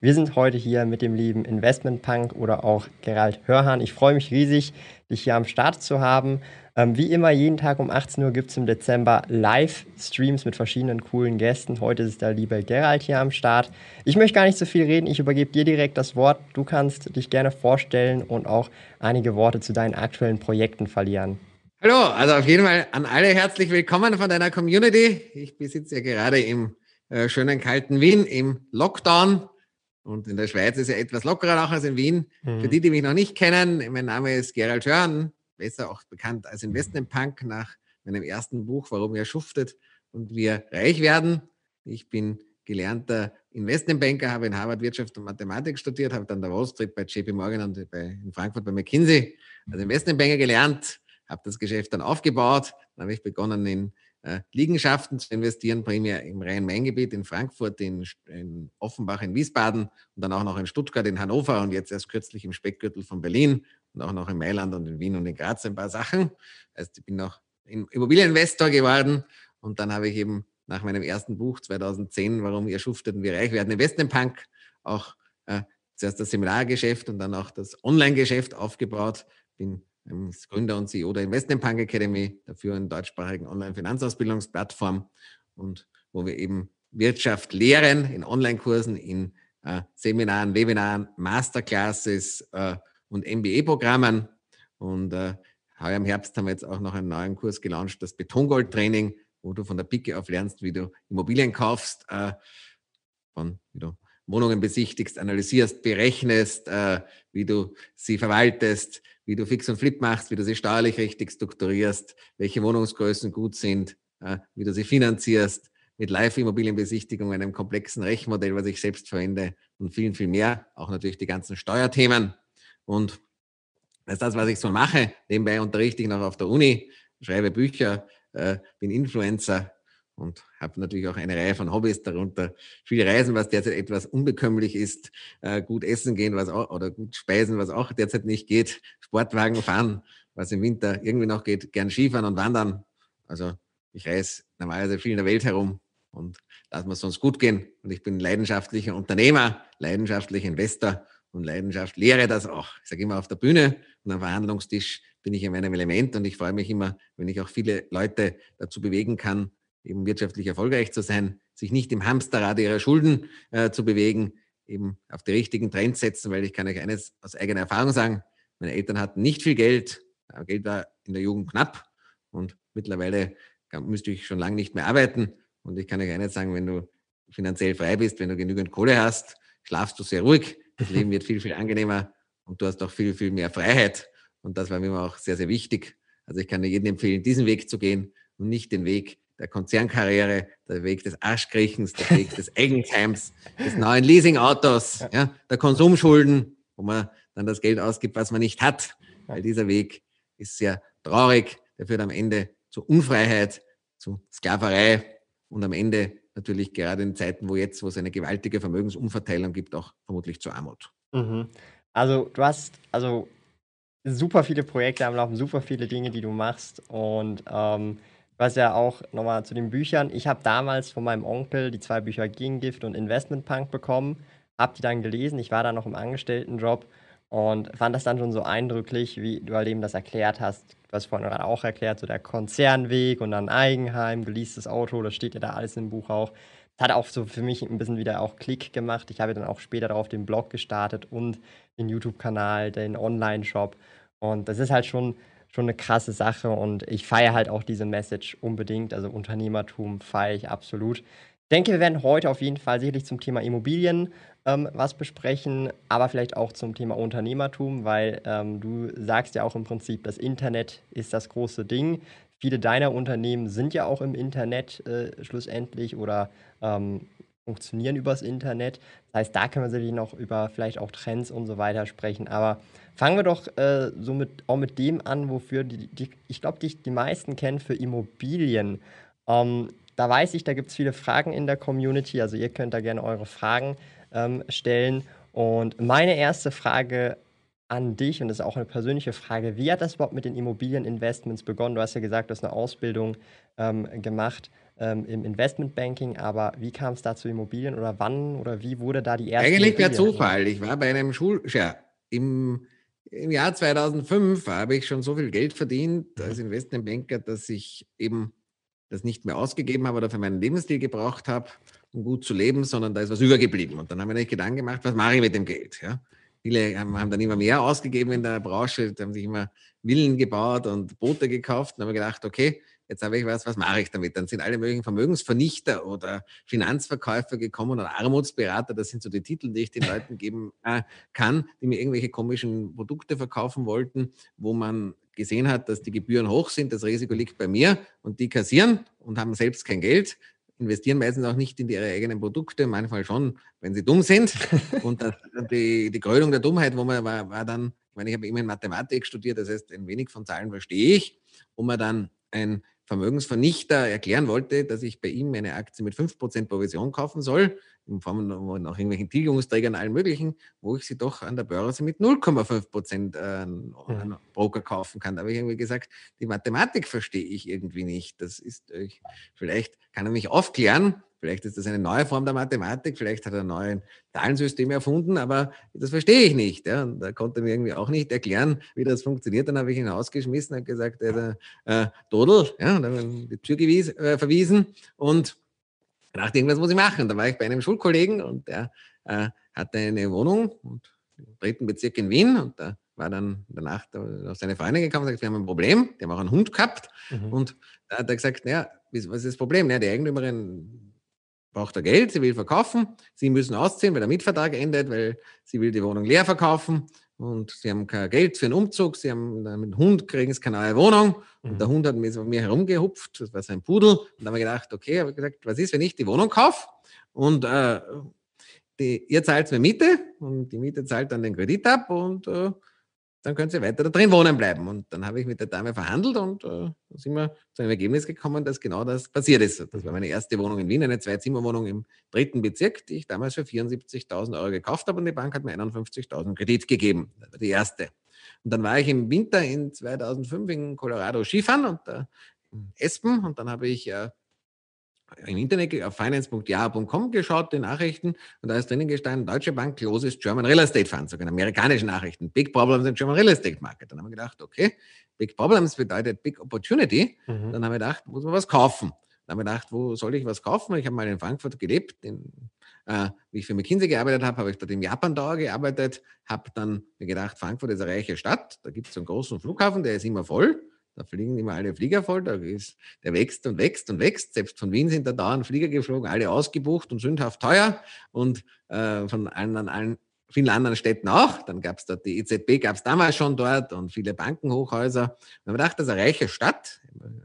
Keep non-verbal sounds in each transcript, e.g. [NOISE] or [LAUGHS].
Wir sind heute hier mit dem lieben Investmentpunk oder auch Gerald Hörhan. Ich freue mich riesig, dich hier am Start zu haben. Ähm, wie immer, jeden Tag um 18 Uhr gibt es im Dezember Live-Streams mit verschiedenen coolen Gästen. Heute ist der liebe Gerald hier am Start. Ich möchte gar nicht so viel reden, ich übergebe dir direkt das Wort. Du kannst dich gerne vorstellen und auch einige Worte zu deinen aktuellen Projekten verlieren. Hallo, also auf jeden Fall an alle herzlich willkommen von deiner Community. Ich besitze ja gerade im äh, schönen kalten Wien im Lockdown und in der Schweiz ist ja etwas lockerer auch als in Wien. Mhm. Für die, die mich noch nicht kennen, mein Name ist Gerald Hörn, besser auch bekannt als Investmentpunk nach meinem ersten Buch, Warum ihr schuftet und wir reich werden. Ich bin gelernter Investmentbanker, habe in Harvard Wirtschaft und Mathematik studiert, habe dann der Wall Street bei JP Morgan und bei, in Frankfurt bei McKinsey als Investmentbanker gelernt, habe das Geschäft dann aufgebaut. Dann habe ich begonnen in Liegenschaften zu investieren, primär im Rhein-Main-Gebiet, in Frankfurt, in, in, Offenbach, in Wiesbaden und dann auch noch in Stuttgart, in Hannover und jetzt erst kürzlich im Speckgürtel von Berlin und auch noch in Mailand und in Wien und in Graz ein paar Sachen. Also ich bin noch Immobilieninvestor geworden und dann habe ich eben nach meinem ersten Buch 2010, Warum ihr schuftet und wir reich werden, Investmentpunk, auch äh, zuerst das Seminargeschäft und dann auch das Online-Geschäft aufgebaut. Bin ist Gründer und CEO der Investment Punk Academy, dafür in deutschsprachigen Online-Finanzausbildungsplattform und wo wir eben Wirtschaft lehren in Online-Kursen, in äh, Seminaren, Webinaren, Masterclasses äh, und MBA-Programmen. Und äh, heuer im Herbst haben wir jetzt auch noch einen neuen Kurs gelauncht, das Betongold-Training, wo du von der Picke auf lernst, wie du Immobilien kaufst, äh, von, wie du Wohnungen besichtigst, analysierst, berechnest, äh, wie du sie verwaltest, wie du Fix und Flip machst, wie du sie steuerlich richtig strukturierst, welche Wohnungsgrößen gut sind, äh, wie du sie finanzierst, mit Live-Immobilienbesichtigung, einem komplexen Rechenmodell, was ich selbst verwende und vielen, viel mehr. Auch natürlich die ganzen Steuerthemen. Und das ist das, was ich so mache. Nebenbei unterrichte ich noch auf der Uni, schreibe Bücher, äh, bin Influencer und habe natürlich auch eine Reihe von Hobbys, darunter viel Reisen, was derzeit etwas unbekömmlich ist, äh, gut essen gehen, was auch, oder gut speisen, was auch derzeit nicht geht, Sportwagen fahren, was im Winter irgendwie noch geht, gern Skifahren und wandern. Also ich reise normalerweise viel in der Welt herum und lass mir sonst gut gehen. Und ich bin leidenschaftlicher Unternehmer, leidenschaftlicher Investor und Leidenschaft lehre das auch. Ich sage immer auf der Bühne und am Verhandlungstisch bin ich in meinem Element und ich freue mich immer, wenn ich auch viele Leute dazu bewegen kann, eben wirtschaftlich erfolgreich zu sein, sich nicht im Hamsterrad ihrer Schulden äh, zu bewegen, eben auf die richtigen Trends setzen, weil ich kann euch eines aus eigener Erfahrung sagen, meine Eltern hatten nicht viel Geld, Geld war in der Jugend knapp und mittlerweile müsste ich schon lange nicht mehr arbeiten. Und ich kann euch eines sagen, wenn du finanziell frei bist, wenn du genügend Kohle hast, schlafst du sehr ruhig, das Leben wird viel, viel angenehmer und du hast auch viel, viel mehr Freiheit. Und das war mir auch sehr, sehr wichtig. Also ich kann dir jedem empfehlen, diesen Weg zu gehen und nicht den Weg der Konzernkarriere, der Weg des Arschkriechens, der Weg des Eigenheims, des neuen Leasingautos, ja, der Konsumschulden, wo man dann das Geld ausgibt, was man nicht hat. Weil dieser Weg ist sehr traurig, der führt am Ende zu Unfreiheit, zu Sklaverei und am Ende natürlich gerade in Zeiten, wo jetzt, wo es eine gewaltige Vermögensumverteilung gibt, auch vermutlich zur Armut. Mhm. Also du hast also super viele Projekte am Laufen, super viele Dinge, die du machst und ähm, was ja auch nochmal zu den Büchern. Ich habe damals von meinem Onkel die zwei Bücher Gegengift und Investment Punk bekommen, habe die dann gelesen. Ich war da noch im Angestelltenjob und fand das dann schon so eindrücklich, wie du halt eben das erklärt hast. Du hast vorhin gerade auch erklärt, so der Konzernweg und dann Eigenheim, geleastes Auto, das steht ja da alles im Buch auch. Das hat auch so für mich ein bisschen wieder auch Klick gemacht. Ich habe dann auch später darauf den Blog gestartet und den YouTube-Kanal, den Online-Shop. Und das ist halt schon schon eine krasse Sache und ich feiere halt auch diese Message unbedingt. Also Unternehmertum feiere ich absolut. Ich denke, wir werden heute auf jeden Fall sicherlich zum Thema Immobilien ähm, was besprechen, aber vielleicht auch zum Thema Unternehmertum, weil ähm, du sagst ja auch im Prinzip, das Internet ist das große Ding. Viele deiner Unternehmen sind ja auch im Internet äh, schlussendlich oder ähm, funktionieren übers Internet. Das heißt, da können wir sicherlich noch über vielleicht auch Trends und so weiter sprechen. Aber fangen wir doch äh, so mit, auch mit dem an, wofür die, die ich glaube, die, die meisten kennen für Immobilien. Ähm, da weiß ich, da gibt es viele Fragen in der Community. Also ihr könnt da gerne eure Fragen ähm, stellen. Und meine erste Frage an dich, und das ist auch eine persönliche Frage, wie hat das überhaupt mit den Immobilieninvestments begonnen? Du hast ja gesagt, du hast eine Ausbildung ähm, gemacht ähm, im Investmentbanking, aber wie kam es da zu Immobilien oder wann oder wie wurde da die erste Eigentlich per Zufall. Ich war bei einem Schul... Ja, im, im Jahr 2005 habe ich schon so viel Geld verdient als Investmentbanker, dass ich eben das nicht mehr ausgegeben habe oder für meinen Lebensstil gebraucht habe, um gut zu leben, sondern da ist was übergeblieben. Und dann haben wir nicht Gedanken gemacht, was mache ich mit dem Geld? Ja? Viele haben, haben, dann immer mehr ausgegeben in der Branche, haben sich immer Villen gebaut und Boote gekauft. Dann haben wir gedacht, okay, jetzt habe ich was, was mache ich damit? Dann sind alle möglichen Vermögensvernichter oder Finanzverkäufer gekommen oder Armutsberater, das sind so die Titel, die ich den Leuten [LAUGHS] geben äh, kann, die mir irgendwelche komischen Produkte verkaufen wollten, wo man gesehen hat, dass die Gebühren hoch sind, das Risiko liegt bei mir und die kassieren und haben selbst kein Geld, investieren meistens auch nicht in ihre eigenen Produkte, manchmal schon, wenn sie dumm sind. [LAUGHS] Und das, die, die Krönung der Dummheit, wo man war, war dann, ich meine, ich habe immer in Mathematik studiert, das heißt, ein wenig von Zahlen verstehe ich, wo man dann ein Vermögensvernichter erklären wollte, dass ich bei ihm eine Aktie mit 5% Provision kaufen soll, in Form von auch irgendwelchen Tilgungsträgern, allen möglichen, wo ich sie doch an der Börse mit 0,5% äh, an Broker kaufen kann. Da habe ich irgendwie gesagt, die Mathematik verstehe ich irgendwie nicht. Das ist, vielleicht kann er mich aufklären, Vielleicht ist das eine neue Form der Mathematik, vielleicht hat er ein neues Zahlensystem erfunden, aber das verstehe ich nicht. Ja. Und da konnte er mir irgendwie auch nicht erklären, wie das funktioniert. Dann habe ich ihn rausgeschmissen und gesagt, er äh, Dodel, ja, und dann habe ich die Tür gewies, äh, verwiesen und dachte, irgendwas muss ich machen. Da war ich bei einem Schulkollegen und der äh, hatte eine Wohnung und im dritten Bezirk in Wien und da war dann in der Nacht auf seine Freundin gekommen und gesagt, wir haben ein Problem, die haben auch einen Hund gehabt mhm. und da hat er gesagt, naja, was ist das Problem? Ja, die Eigentümerin braucht er Geld, sie will verkaufen, sie müssen ausziehen, weil der Mietvertrag endet, weil sie will die Wohnung leer verkaufen. Und sie haben kein Geld für einen Umzug, sie haben mit dem Hund kriegen sie keine neue Wohnung. Mhm. und der Hund hat mit mir herumgehupft, das war sein Pudel. Und dann haben wir gedacht, okay, habe gesagt, was ist, wenn ich die Wohnung kaufe? Und äh, die, ihr zahlt mir Miete. Und die Miete zahlt dann den Kredit ab. Und äh, dann können Sie weiter da drin wohnen bleiben. Und dann habe ich mit der Dame verhandelt und äh, sind wir zu einem Ergebnis gekommen, dass genau das passiert ist. Das war meine erste Wohnung in Wien, eine Zwei-Zimmer-Wohnung im dritten Bezirk, die ich damals für 74.000 Euro gekauft habe und die Bank hat mir 51.000 Kredit gegeben. Das war die erste. Und dann war ich im Winter in 2005 in Colorado Skifahren und äh, in Espen und dann habe ich äh, im Internet auf finance.ja.com geschaut, die Nachrichten, und da ist drinnen gestanden, Deutsche Bank closes German Real Estate Fund, sogar amerikanische Nachrichten, Big Problems in German Real Estate Market. Dann haben wir gedacht, okay, Big Problems bedeutet Big Opportunity. Mhm. Dann haben wir gedacht, muss man was kaufen. Dann haben wir gedacht, wo soll ich was kaufen? Ich habe mal in Frankfurt gelebt, in, äh, wie ich für McKinsey gearbeitet habe, habe ich dort im Japan Tower gearbeitet, habe dann mir gedacht, Frankfurt ist eine reiche Stadt, da gibt es einen großen Flughafen, der ist immer voll. Da fliegen immer alle Flieger voll, da ist, der wächst und wächst und wächst. Selbst von Wien sind da dauernd Flieger geflogen, alle ausgebucht und sündhaft teuer und äh, von allen, allen, vielen anderen Städten auch. Dann gab es dort die EZB, gab es damals schon dort und viele Bankenhochhäuser. Und man dachte, das ist eine reiche Stadt,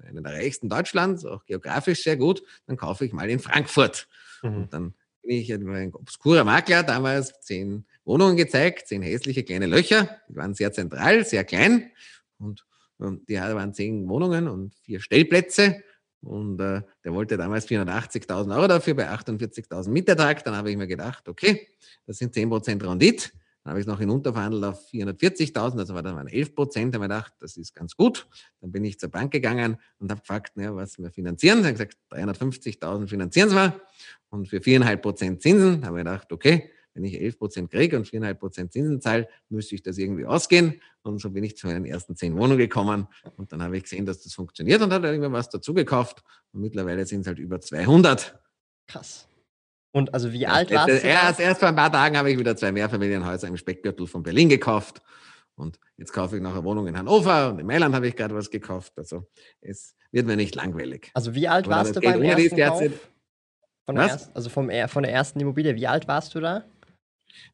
eine der reichsten Deutschlands, auch geografisch sehr gut. Dann kaufe ich mal in Frankfurt. Mhm. Und dann bin ich ein obskurer Makler, damals zehn Wohnungen gezeigt, zehn hässliche kleine Löcher, die waren sehr zentral, sehr klein. Und die waren zehn Wohnungen und vier Stellplätze. Und äh, der wollte damals 480.000 Euro dafür bei 48.000 Mietertrag. Dann habe ich mir gedacht, okay, das sind 10% Rendit. Dann habe ich es noch hinunterverhandelt auf 440.000, also war dann waren 11 Prozent. Da habe ich gedacht, das ist ganz gut. Dann bin ich zur Bank gegangen und habe gefragt, naja, was wir finanzieren. Sie haben gesagt, 350.000 finanzieren wir und für 4,5 Prozent Zinsen. Da habe ich gedacht, okay, wenn ich 11 Prozent kriege und 4,5 Prozent Zinsen zahle, müsste ich das irgendwie ausgehen. Und so bin ich zu meinen ersten zehn Wohnungen gekommen. Und dann habe ich gesehen, dass das funktioniert und habe irgendwann was dazu gekauft. Und mittlerweile sind es halt über 200. Krass. Und also wie alt warst du? Erst, erst vor ein paar Tagen habe ich wieder zwei Mehrfamilienhäuser im Speckgürtel von Berlin gekauft. Und jetzt kaufe ich noch eine Wohnung in Hannover und in Mailand habe ich gerade was gekauft. Also es wird mir nicht langweilig. Also wie alt warst du beim ersten Kauf? Von der, erst, also vom, von der ersten Immobilie. Wie alt warst du da?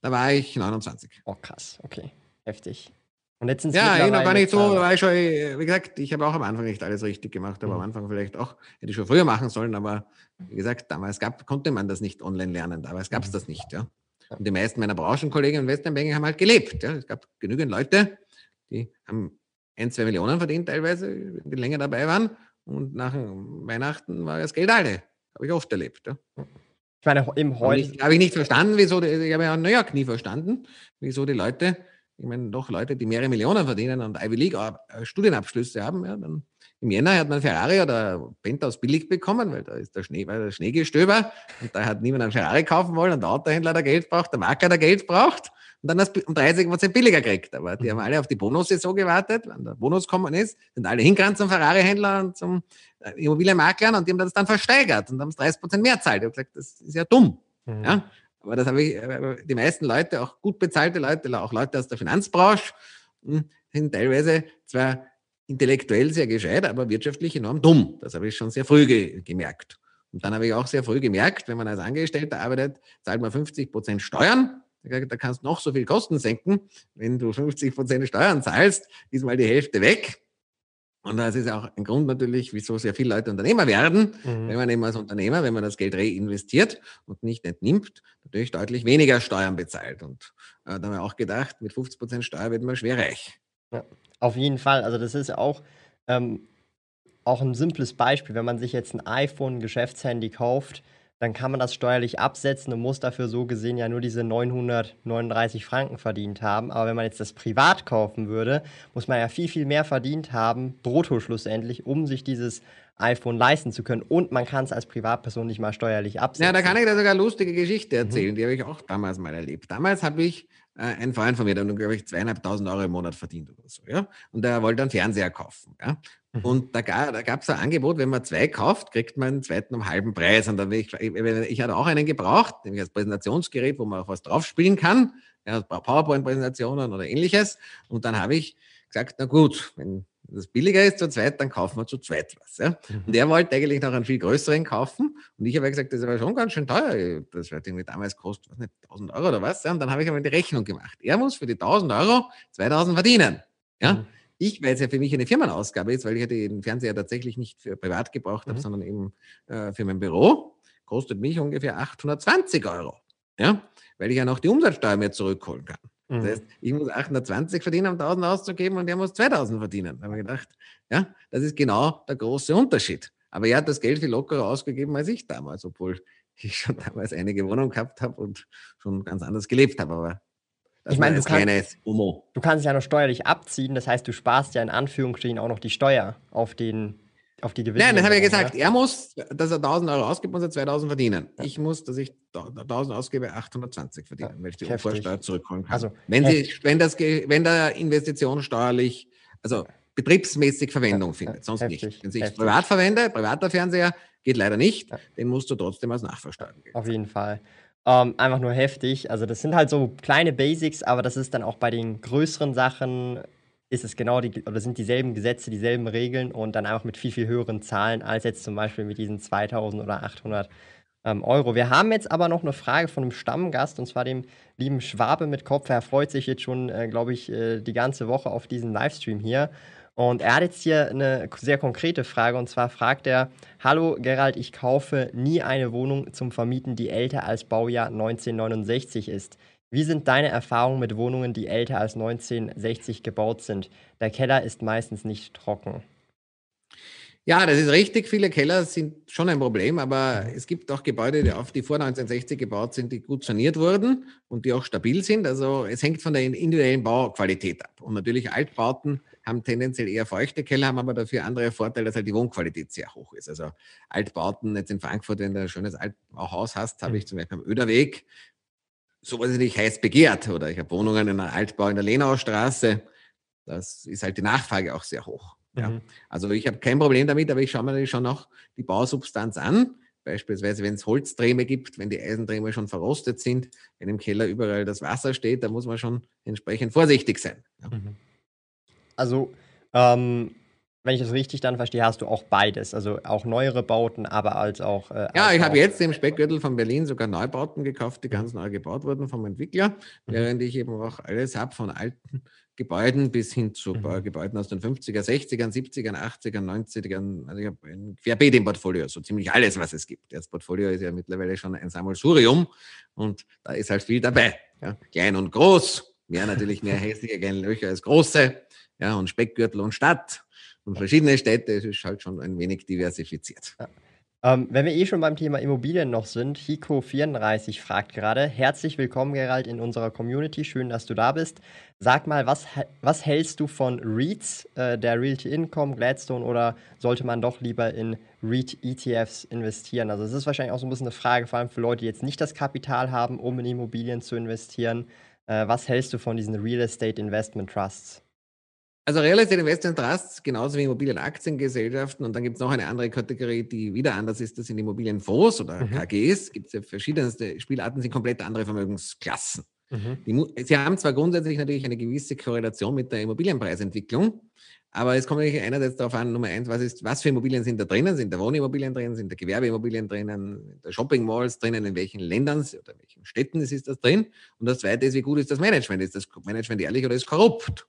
Da war ich 29. Oh, krass. Okay. Heftig. Und jetzt sind Ja, ich noch gar nicht so, weil schon, wie gesagt, ich habe auch am Anfang nicht alles richtig gemacht, aber mhm. am Anfang vielleicht auch, hätte ich schon früher machen sollen, aber wie gesagt, damals gab, konnte man das nicht online lernen, damals gab es mhm. das nicht, ja. Und die meisten meiner Branchenkollegen in Westernbanking haben halt gelebt. Ja. Es gab genügend Leute, die haben ein, zwei Millionen verdient teilweise, die länger dabei waren. Und nach Weihnachten war das Geld alle. Habe ich oft erlebt. Ja. Ich meine, im Heute. Habe ich nicht verstanden, wieso, die, ich habe ja New York nie verstanden, wieso die Leute, ich meine, doch Leute, die mehrere Millionen verdienen und Ivy League äh, Studienabschlüsse haben, ja, dann im Jänner hat man Ferrari oder Penthouse billig bekommen, weil da ist der Schnee, weil der Schneegestöber und da hat niemand einen Ferrari kaufen wollen und der Autohändler hat Geld braucht, der Makler hat Geld braucht und dann das um 30 Prozent billiger kriegt. Aber die haben mhm. alle auf die Bonussaison gewartet. Wenn der Bonus kommen ist, sind alle hingerannt zum Ferrari-Händler und zum äh, Immobilienmaklern und die haben das dann versteigert und haben es 30 Prozent mehr zahlt. Ich habe gesagt, das ist ja dumm. Mhm. Ja? Aber das habe ich, äh, die meisten Leute, auch gut bezahlte Leute, auch Leute aus der Finanzbranche, hm, sind teilweise zwar intellektuell sehr gescheit, aber wirtschaftlich enorm dumm. Das habe ich schon sehr früh ge gemerkt. Und dann habe ich auch sehr früh gemerkt, wenn man als Angestellter arbeitet, zahlt man 50 Prozent Steuern. Da kannst du noch so viel Kosten senken. Wenn du 50 Prozent Steuern zahlst, ist mal die Hälfte weg. Und das ist auch ein Grund natürlich, wieso sehr viele Leute Unternehmer werden, mhm. wenn man eben als Unternehmer, wenn man das Geld reinvestiert und nicht entnimmt, natürlich deutlich weniger Steuern bezahlt. Und äh, da haben wir auch gedacht, mit 50 Prozent Steuer wird man schwer reich. Ja. Auf jeden Fall. Also das ist auch, ähm, auch ein simples Beispiel. Wenn man sich jetzt ein iPhone, ein Geschäftshandy kauft, dann kann man das steuerlich absetzen und muss dafür so gesehen ja nur diese 939 Franken verdient haben. Aber wenn man jetzt das privat kaufen würde, muss man ja viel, viel mehr verdient haben, brutto schlussendlich, um sich dieses iPhone leisten zu können. Und man kann es als Privatperson nicht mal steuerlich absetzen. Ja, da kann ich da sogar eine lustige Geschichte erzählen. Mhm. Die habe ich auch damals mal erlebt. Damals habe ich ein Freund von mir, der hat, glaube ich, zweieinhalbtausend Euro im Monat verdient oder so, ja. Und der wollte einen Fernseher kaufen, ja. Mhm. Und da, da gab es ein Angebot, wenn man zwei kauft, kriegt man einen zweiten um halben Preis. Und dann ich, ich, ich hatte auch einen gebraucht, nämlich als Präsentationsgerät, wo man auch was drauf spielen kann, ja, PowerPoint-Präsentationen oder ähnliches. Und dann habe ich gesagt, na gut, wenn das billiger ist zu zweit, dann kaufen wir zu zweit was. Ja? Mhm. Und er wollte eigentlich noch einen viel größeren kaufen. Und ich habe gesagt, das aber schon ganz schön teuer. Das wird irgendwie damals kostet, was nicht, 1000 Euro oder was. Ja? Und dann habe ich aber die Rechnung gemacht. Er muss für die 1000 Euro 2000 verdienen. Ja? Mhm. Ich, weil es ja für mich eine Firmenausgabe ist, weil ich den Fernseher tatsächlich nicht für privat gebraucht habe, mhm. sondern eben äh, für mein Büro, kostet mich ungefähr 820 Euro. Ja? Weil ich ja noch die Umsatzsteuer mehr zurückholen kann. Das mhm. heißt, ich muss 820 verdienen, um 1000 auszugeben und er muss 2000 verdienen. Da habe ich gedacht, ja, das ist genau der große Unterschied. Aber er hat das Geld viel lockerer ausgegeben als ich damals, obwohl ich schon damals einige Wohnungen gehabt habe und schon ganz anders gelebt habe. Aber ich meine, du, kann, du kannst ja noch steuerlich abziehen, das heißt, du sparst ja in Anführungsstrichen auch noch die Steuer auf den auf die Gewinne. Nein, das habe ich gesagt. Er muss, dass er 1000 Euro ausgibt, muss er 2000 verdienen. Ja. Ich muss, dass ich 1000 ausgebe, 820 verdienen, ja, wenn ich die Vorsteuer zurückholen kann. Also, wenn, sie, wenn, das, wenn der Investition steuerlich, also betriebsmäßig Verwendung ja, findet, sonst heftig, nicht. Wenn ich privat verwende, privater Fernseher, geht leider nicht, den musst du trotzdem als Nachversteuerung geben. Auf jeden Fall. Ähm, einfach nur heftig. Also das sind halt so kleine Basics, aber das ist dann auch bei den größeren Sachen ist es genau die, oder sind dieselben Gesetze, dieselben Regeln und dann einfach mit viel, viel höheren Zahlen als jetzt zum Beispiel mit diesen 2000 oder 800 ähm, Euro. Wir haben jetzt aber noch eine Frage von einem Stammgast und zwar dem lieben Schwabe mit Kopf. Er freut sich jetzt schon, äh, glaube ich, äh, die ganze Woche auf diesen Livestream hier. Und er hat jetzt hier eine sehr konkrete Frage und zwar fragt er: Hallo Gerald, ich kaufe nie eine Wohnung zum Vermieten, die älter als Baujahr 1969 ist. Wie sind deine Erfahrungen mit Wohnungen, die älter als 1960 gebaut sind? Der Keller ist meistens nicht trocken. Ja, das ist richtig. Viele Keller sind schon ein Problem, aber es gibt auch Gebäude, die, auf, die vor 1960 gebaut sind, die gut saniert wurden und die auch stabil sind. Also es hängt von der individuellen Bauqualität ab. Und natürlich Altbauten haben tendenziell eher feuchte Keller, haben aber dafür andere Vorteile, dass halt die Wohnqualität sehr hoch ist. Also Altbauten, jetzt in Frankfurt, wenn du ein schönes Altbauhaus hast, habe ich zum Beispiel am Öderweg, sowas ist nicht heiß begehrt. Oder ich habe Wohnungen in einer Altbau in der Lenaustraße. Das ist halt die Nachfrage auch sehr hoch. Ja. Mhm. Also ich habe kein Problem damit, aber ich schaue mir natürlich schon noch die Bausubstanz an. Beispielsweise, wenn es Holzdräme gibt, wenn die Eisendräme schon verrostet sind, wenn im Keller überall das Wasser steht, da muss man schon entsprechend vorsichtig sein. Ja. Mhm. Also ähm, wenn ich das richtig dann verstehe, hast du auch beides. Also auch neuere Bauten, aber als auch. Äh, ja, ich habe jetzt im Speckgürtel von Berlin sogar Neubauten gekauft, die ganz neu gebaut wurden vom Entwickler, mhm. während ich eben auch alles habe von alten Gebäuden bis hin zu mhm. Gebäuden aus den 50er, 60er, 70er, 80er, 90er. Also ich habe ein Querbeet im Portfolio, so ziemlich alles, was es gibt. Das Portfolio ist ja mittlerweile schon ein Sammelsurium und da ist halt viel dabei. Ja. Klein und groß, mehr natürlich mehr hässliche kleine Löcher als große, ja, und Speckgürtel und Stadt und verschiedene Städte. Es ist halt schon ein wenig diversifiziert. Ja. Ähm, wenn wir eh schon beim Thema Immobilien noch sind, Hiko34 fragt gerade, herzlich willkommen Gerald in unserer Community, schön, dass du da bist. Sag mal, was, was hältst du von REITs, äh, der Realty Income, Gladstone oder sollte man doch lieber in REIT-ETFs investieren? Also es ist wahrscheinlich auch so ein bisschen eine Frage, vor allem für Leute, die jetzt nicht das Kapital haben, um in Immobilien zu investieren. Äh, was hältst du von diesen Real Estate Investment Trusts? Also Real Estate Investment Trusts, genauso wie Immobilienaktiengesellschaften. Und dann gibt es noch eine andere Kategorie, die wieder anders ist. Das sind Immobilienfonds oder mhm. KGs. Gibt es ja verschiedenste Spielarten, sind komplett andere Vermögensklassen. Mhm. Die, sie haben zwar grundsätzlich natürlich eine gewisse Korrelation mit der Immobilienpreisentwicklung, aber es kommt natürlich einerseits darauf an, Nummer eins, was, ist, was für Immobilien sind da drinnen? Sind da Wohnimmobilien drin? Sind da Gewerbeimmobilien drinnen? Sind da Shopping Malls drinnen? In welchen Ländern oder in welchen Städten ist das drin? Und das zweite ist, wie gut ist das Management? Ist das Management ehrlich oder ist korrupt?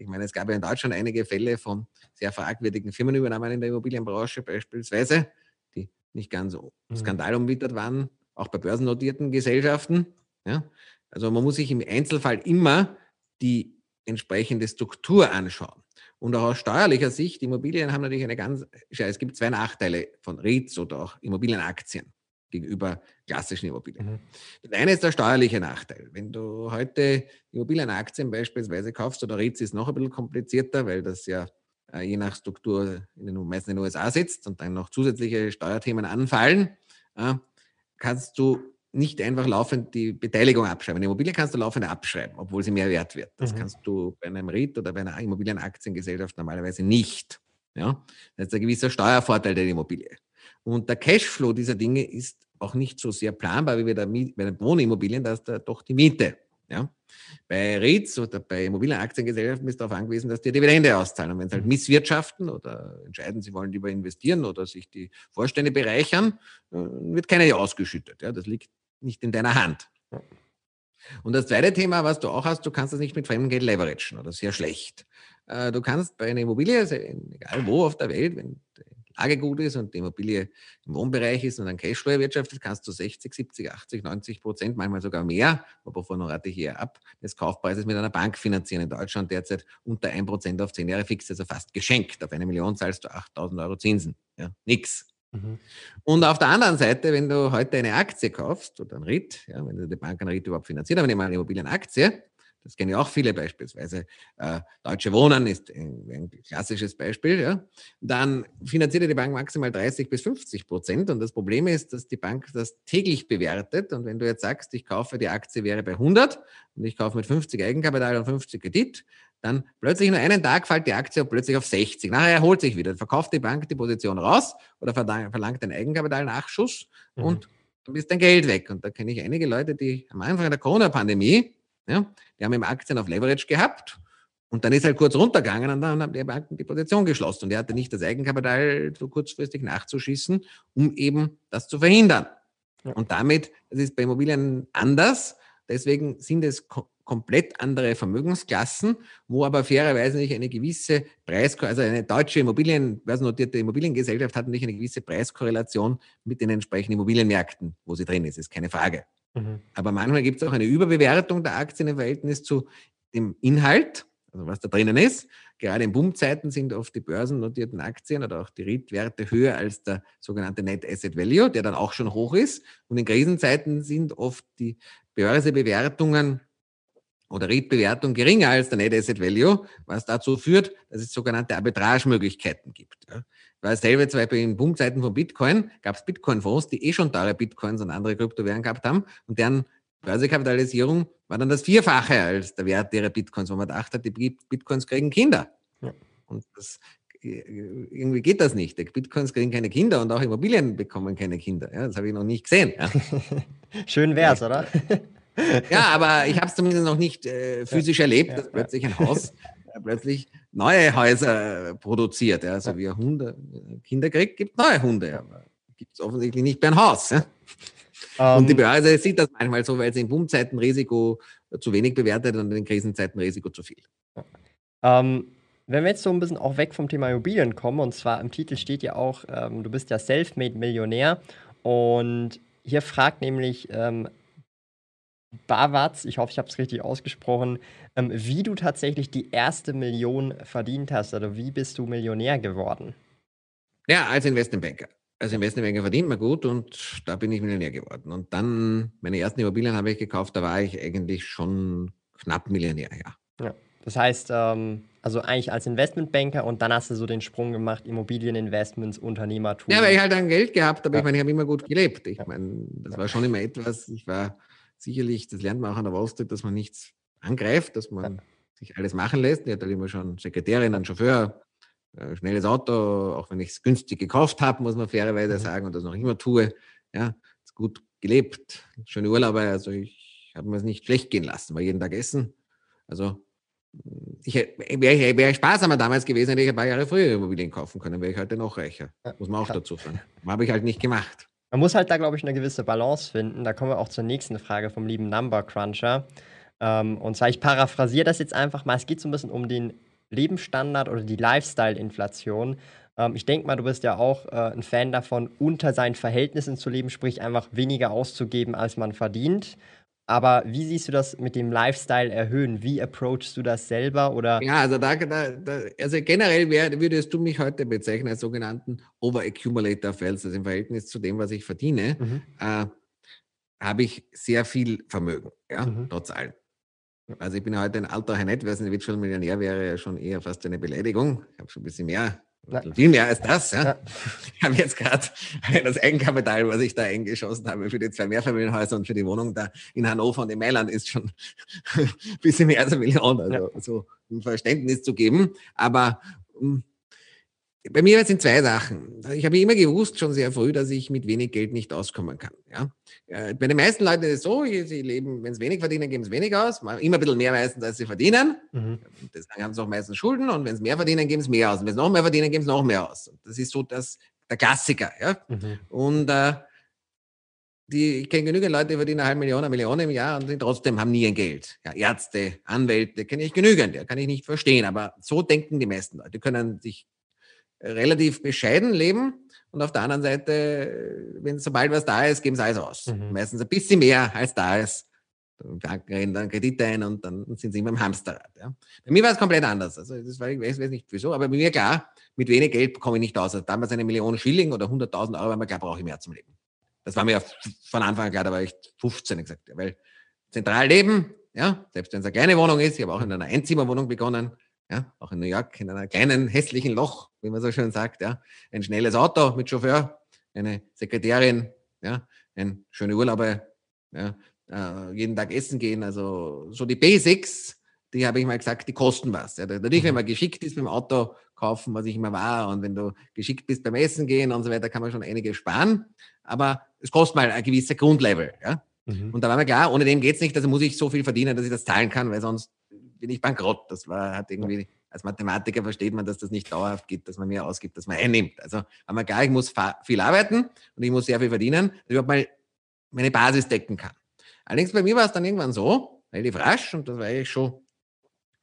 Ich meine, es gab ja in Deutschland einige Fälle von sehr fragwürdigen Firmenübernahmen in der Immobilienbranche beispielsweise, die nicht ganz mhm. skandalumwittert waren, auch bei börsennotierten Gesellschaften. Ja? Also man muss sich im Einzelfall immer die entsprechende Struktur anschauen. Und auch aus steuerlicher Sicht, Immobilien haben natürlich eine ganz, es gibt zwei Nachteile von REITs oder auch Immobilienaktien gegenüber klassischen Immobilien. Mhm. Das eine ist der steuerliche Nachteil. Wenn du heute Immobilienaktien beispielsweise kaufst oder REITs ist noch ein bisschen komplizierter, weil das ja äh, je nach Struktur in den, meisten in den USA sitzt und dann noch zusätzliche Steuerthemen anfallen, äh, kannst du nicht einfach laufend die Beteiligung abschreiben. Eine Immobilie kannst du laufend abschreiben, obwohl sie mehr wert wird. Das mhm. kannst du bei einem REIT oder bei einer Immobilienaktiengesellschaft normalerweise nicht. Ja? Das ist ein gewisser Steuervorteil der Immobilie. Und der Cashflow dieser Dinge ist auch nicht so sehr planbar wie bei, der bei den Wohnimmobilien, da ist da doch die Miete. Ja? Bei REITs oder bei Immobilienaktiengesellschaften bist du darauf angewiesen, dass die Dividende auszahlen. Und wenn sie halt mhm. misswirtschaften oder entscheiden, sie wollen lieber investieren oder sich die Vorstände bereichern, äh, wird keiner ausgeschüttet. Ja? Das liegt nicht in deiner Hand. Und das zweite Thema, was du auch hast, du kannst das nicht mit fremdem Geld leveragen oder sehr schlecht. Äh, du kannst bei einer Immobilie, egal wo auf der Welt, wenn Lage gut ist und die Immobilie im Wohnbereich ist und ein Cashflow erwirtschaftet, kannst du 60, 70, 80, 90 Prozent, manchmal sogar mehr, aber wovon rate ich hier ab, des Kaufpreises mit einer Bank finanzieren. In Deutschland derzeit unter 1 Prozent auf 10 Jahre fix, also fast geschenkt. Auf eine Million zahlst du 8000 Euro Zinsen. Ja, nix. Mhm. Und auf der anderen Seite, wenn du heute eine Aktie kaufst oder ein RIT, ja, wenn die Bank einen RIT überhaupt finanziert, aber nehmen wir eine Immobilienaktie, das kennen ja auch viele beispielsweise. Äh, Deutsche Wohnen ist ein, ein, klassisches Beispiel. Ja. Dann finanziert die Bank maximal 30 bis 50 Prozent. Und das Problem ist, dass die Bank das täglich bewertet. Und wenn du jetzt sagst, ich kaufe die Aktie wäre bei 100 und ich kaufe mit 50 Eigenkapital und 50 Kredit, dann plötzlich nur einen Tag fällt die Aktie plötzlich auf 60. Nachher erholt sich wieder. Dann verkauft die Bank die Position raus oder verlangt den Eigenkapitalnachschuss mhm. und dann ist dein Geld weg. Und da kenne ich einige Leute, die am Anfang der Corona-Pandemie ja? Die haben eben Aktien auf Leverage gehabt und dann ist halt kurz runtergegangen und dann haben die Banken die Position geschlossen und er hatte nicht das Eigenkapital so kurzfristig nachzuschießen, um eben das zu verhindern. Ja. Und damit, das ist bei Immobilien anders, deswegen sind es komplett andere Vermögensklassen, wo aber fairerweise nicht eine gewisse Preis, also eine deutsche Immobilien, börsennotierte Immobiliengesellschaft hat nicht eine gewisse Preiskorrelation mit den entsprechenden Immobilienmärkten, wo sie drin ist, ist keine Frage. Mhm. Aber manchmal gibt es auch eine Überbewertung der Aktien im Verhältnis zu dem Inhalt, also was da drinnen ist. Gerade in Boomzeiten sind oft die börsennotierten Aktien oder auch die REIT-Werte höher als der sogenannte Net Asset Value, der dann auch schon hoch ist. Und in Krisenzeiten sind oft die Börsebewertungen oder REIT-Bewertung geringer als der Net Asset Value, was dazu führt, dass es sogenannte Arbitragemöglichkeiten gibt. Ja. Weil selber zum Beispiel in Boomzeiten von Bitcoin gab es Bitcoin-Fonds, die eh schon teure Bitcoins und andere Kryptowährungen gehabt haben und deren Börsekapitalisierung war dann das Vierfache als der Wert ihrer Bitcoins, wo man dachte, die Bitcoins kriegen Kinder. Ja. Und das, irgendwie geht das nicht. Die Bitcoins kriegen keine Kinder und auch Immobilien bekommen keine Kinder. Ja, das habe ich noch nicht gesehen. Ja. [LAUGHS] Schön wär's, oder? ja, aber ich habe es zumindest noch nicht äh, physisch erlebt, dass plötzlich ein Haus [LAUGHS] plötzlich neue Häuser produziert. Ja. Also wie ein Hunde Kinder kriegt, gibt neue Hunde. Aber gibt es offensichtlich nicht bei einem Haus. Ja. und die ähm. Börse sieht das manchmal so, weil sie in Boomzeiten Risiko zu wenig bewertet und in Krisenzeiten Risiko zu viel. Ähm, wenn wir jetzt so ein bisschen auch weg vom Thema Immobilien kommen, und zwar im Titel steht ja auch, ähm, du bist ja Selfmade-Millionär und hier fragt nämlich ähm, Bawatz, ich hoffe, ich habe es richtig ausgesprochen, ähm, wie du tatsächlich die erste Million verdient hast. Also wie bist du Millionär geworden? Ja, als Investmentbanker. Als Investmentbanker verdient man gut und da bin ich Millionär geworden. Und dann, meine ersten Immobilien habe ich gekauft, da war ich eigentlich schon knapp Millionär, ja. ja. Das heißt, ähm, also eigentlich als Investmentbanker und dann hast du so den Sprung gemacht, Immobilieninvestments, Unternehmertum. Ja, weil ich halt dann Geld gehabt habe. Ja. Ich meine, ich habe immer gut gelebt. Ich meine, das war schon immer etwas, ich war sicherlich, das lernt man auch an der Wall Street, dass man nichts angreift, dass man ja. sich alles machen lässt. Ich hatte halt immer schon Sekretärin, einen Chauffeur, äh, schnelles Auto, auch wenn ich es günstig gekauft habe, muss man fairerweise mhm. sagen und das noch immer tue. Ja, gut gelebt, schöne Urlaube, also ich habe mir es nicht schlecht gehen lassen, war jeden Tag essen. Also ich wäre wär sparsamer damals gewesen, hätte ich ein paar Jahre früher Immobilien kaufen können, wäre ich heute noch reicher. Muss man auch dazu sagen. Habe ich halt nicht gemacht. Man muss halt da, glaube ich, eine gewisse Balance finden. Da kommen wir auch zur nächsten Frage vom lieben Number Cruncher. Ähm, und zwar, ich paraphrasiere das jetzt einfach mal. Es geht so ein bisschen um den Lebensstandard oder die Lifestyle-Inflation. Ähm, ich denke mal, du bist ja auch äh, ein Fan davon, unter seinen Verhältnissen zu leben, sprich einfach weniger auszugeben, als man verdient. Aber wie siehst du das mit dem Lifestyle erhöhen? Wie approachst du das selber? Oder? Ja, also, da, da, da also generell wär, würdest du mich heute bezeichnen als sogenannten Overaccumulator Fels, also im Verhältnis zu dem, was ich verdiene, mhm. äh, habe ich sehr viel Vermögen, ja, mhm. trotz allem. Also ich bin heute ein alter Herr Nett, wer nicht schon Millionär wäre, ja schon eher fast eine Beleidigung. Ich habe schon ein bisschen mehr ja. Viel mehr als das. Ja. ja. Ich habe jetzt gerade [LAUGHS] das Eigenkapital, was ich da eingeschossen habe für die zwei Mehrfamilienhäuser und für die Wohnung da in Hannover und in Mailand, ist schon [LAUGHS] ein bisschen mehr als eine Million. Also ja. so ein Verständnis zu geben. Aber hm, bei mir sind zwei Sachen. Ich habe immer gewusst, schon sehr früh, dass ich mit wenig Geld nicht auskommen kann. Ja? Bei den meisten Leuten ist es so, sie leben, wenn sie wenig verdienen, geben sie wenig aus. Immer ein bisschen mehr meistens, als sie verdienen. Mhm. Deswegen haben sie auch meistens Schulden. Und wenn sie mehr verdienen, geben sie mehr aus. Und wenn sie noch mehr verdienen, geben sie noch mehr aus. Das ist so das, der Klassiker. Ja? Mhm. Und äh, die, ich kenne genügend Leute, die verdienen eine halbe Million, eine Million im Jahr und trotzdem haben nie ein Geld. Ja, Ärzte, Anwälte, kenne ich genügend, ja, kann ich nicht verstehen. Aber so denken die meisten Leute. Die können sich relativ bescheiden leben und auf der anderen Seite, wenn sobald was da ist, geben sie alles aus. Mhm. Meistens ein bisschen mehr als da ist. Banken reden dann Kredite ein und dann sind sie immer im Hamsterrad. Ja. Bei mir war es komplett anders. Also das war, ich weiß, weiß nicht wieso, aber bei mir klar, mit wenig Geld komme ich nicht aus. Also damals eine Million Schilling oder 100.000 Euro, weil man klar, brauche ich mehr zum Leben. Das war mir von Anfang an klar, da war ich 15 gesagt, weil zentral leben, ja, selbst wenn es eine kleine Wohnung ist, ich habe auch in einer Einzimmerwohnung begonnen, ja, auch in New York, in einem kleinen hässlichen Loch, wie man so schön sagt, ja, ein schnelles Auto mit Chauffeur, eine Sekretärin, ja, ein schöne Urlaube, ja, äh, jeden Tag essen gehen, also so die Basics, die habe ich mal gesagt, die kosten was. Ja. Natürlich, wenn mhm. man geschickt ist beim Auto kaufen, was ich immer war, und wenn du geschickt bist beim Essen gehen und so weiter, kann man schon einige sparen, aber es kostet mal ein gewisser Grundlevel. Ja. Mhm. Und da war mir klar, ohne dem geht es nicht, also muss ich so viel verdienen, dass ich das zahlen kann, weil sonst bin ich bankrott. Das war, hat irgendwie, als Mathematiker versteht man, dass das nicht dauerhaft geht, dass man mehr ausgibt, dass man einnimmt. Also haben wir klar, ich muss viel arbeiten und ich muss sehr viel verdienen, dass ich überhaupt mal meine Basis decken kann. Allerdings bei mir war es dann irgendwann so, relativ rasch, und das war eigentlich schon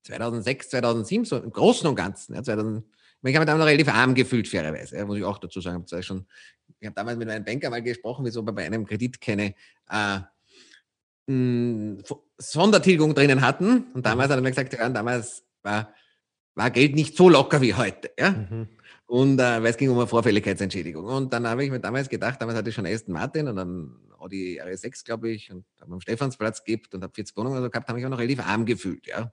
2006, 2007, so im Großen und Ganzen. Ja, 2000, ich habe mich damals noch relativ arm gefühlt, fairerweise, ja, muss ich auch dazu sagen. Ich, schon, ich habe damals mit meinem Banker mal gesprochen, wieso man bei einem Kredit keine äh, Sondertilgung drinnen hatten. Und damals hat er mir gesagt, ja, damals war, war Geld nicht so locker wie heute. Ja? Mhm. Und äh, weil es ging um eine Vorfälligkeitsentschädigung. Und dann habe ich mir damals gedacht, damals hatte ich schon Aston Martin und dann Audi RS6, glaube ich, und habe am Stephansplatz gibt und habe 40 Wohnungen also gehabt, habe ich auch noch relativ arm gefühlt. Ja.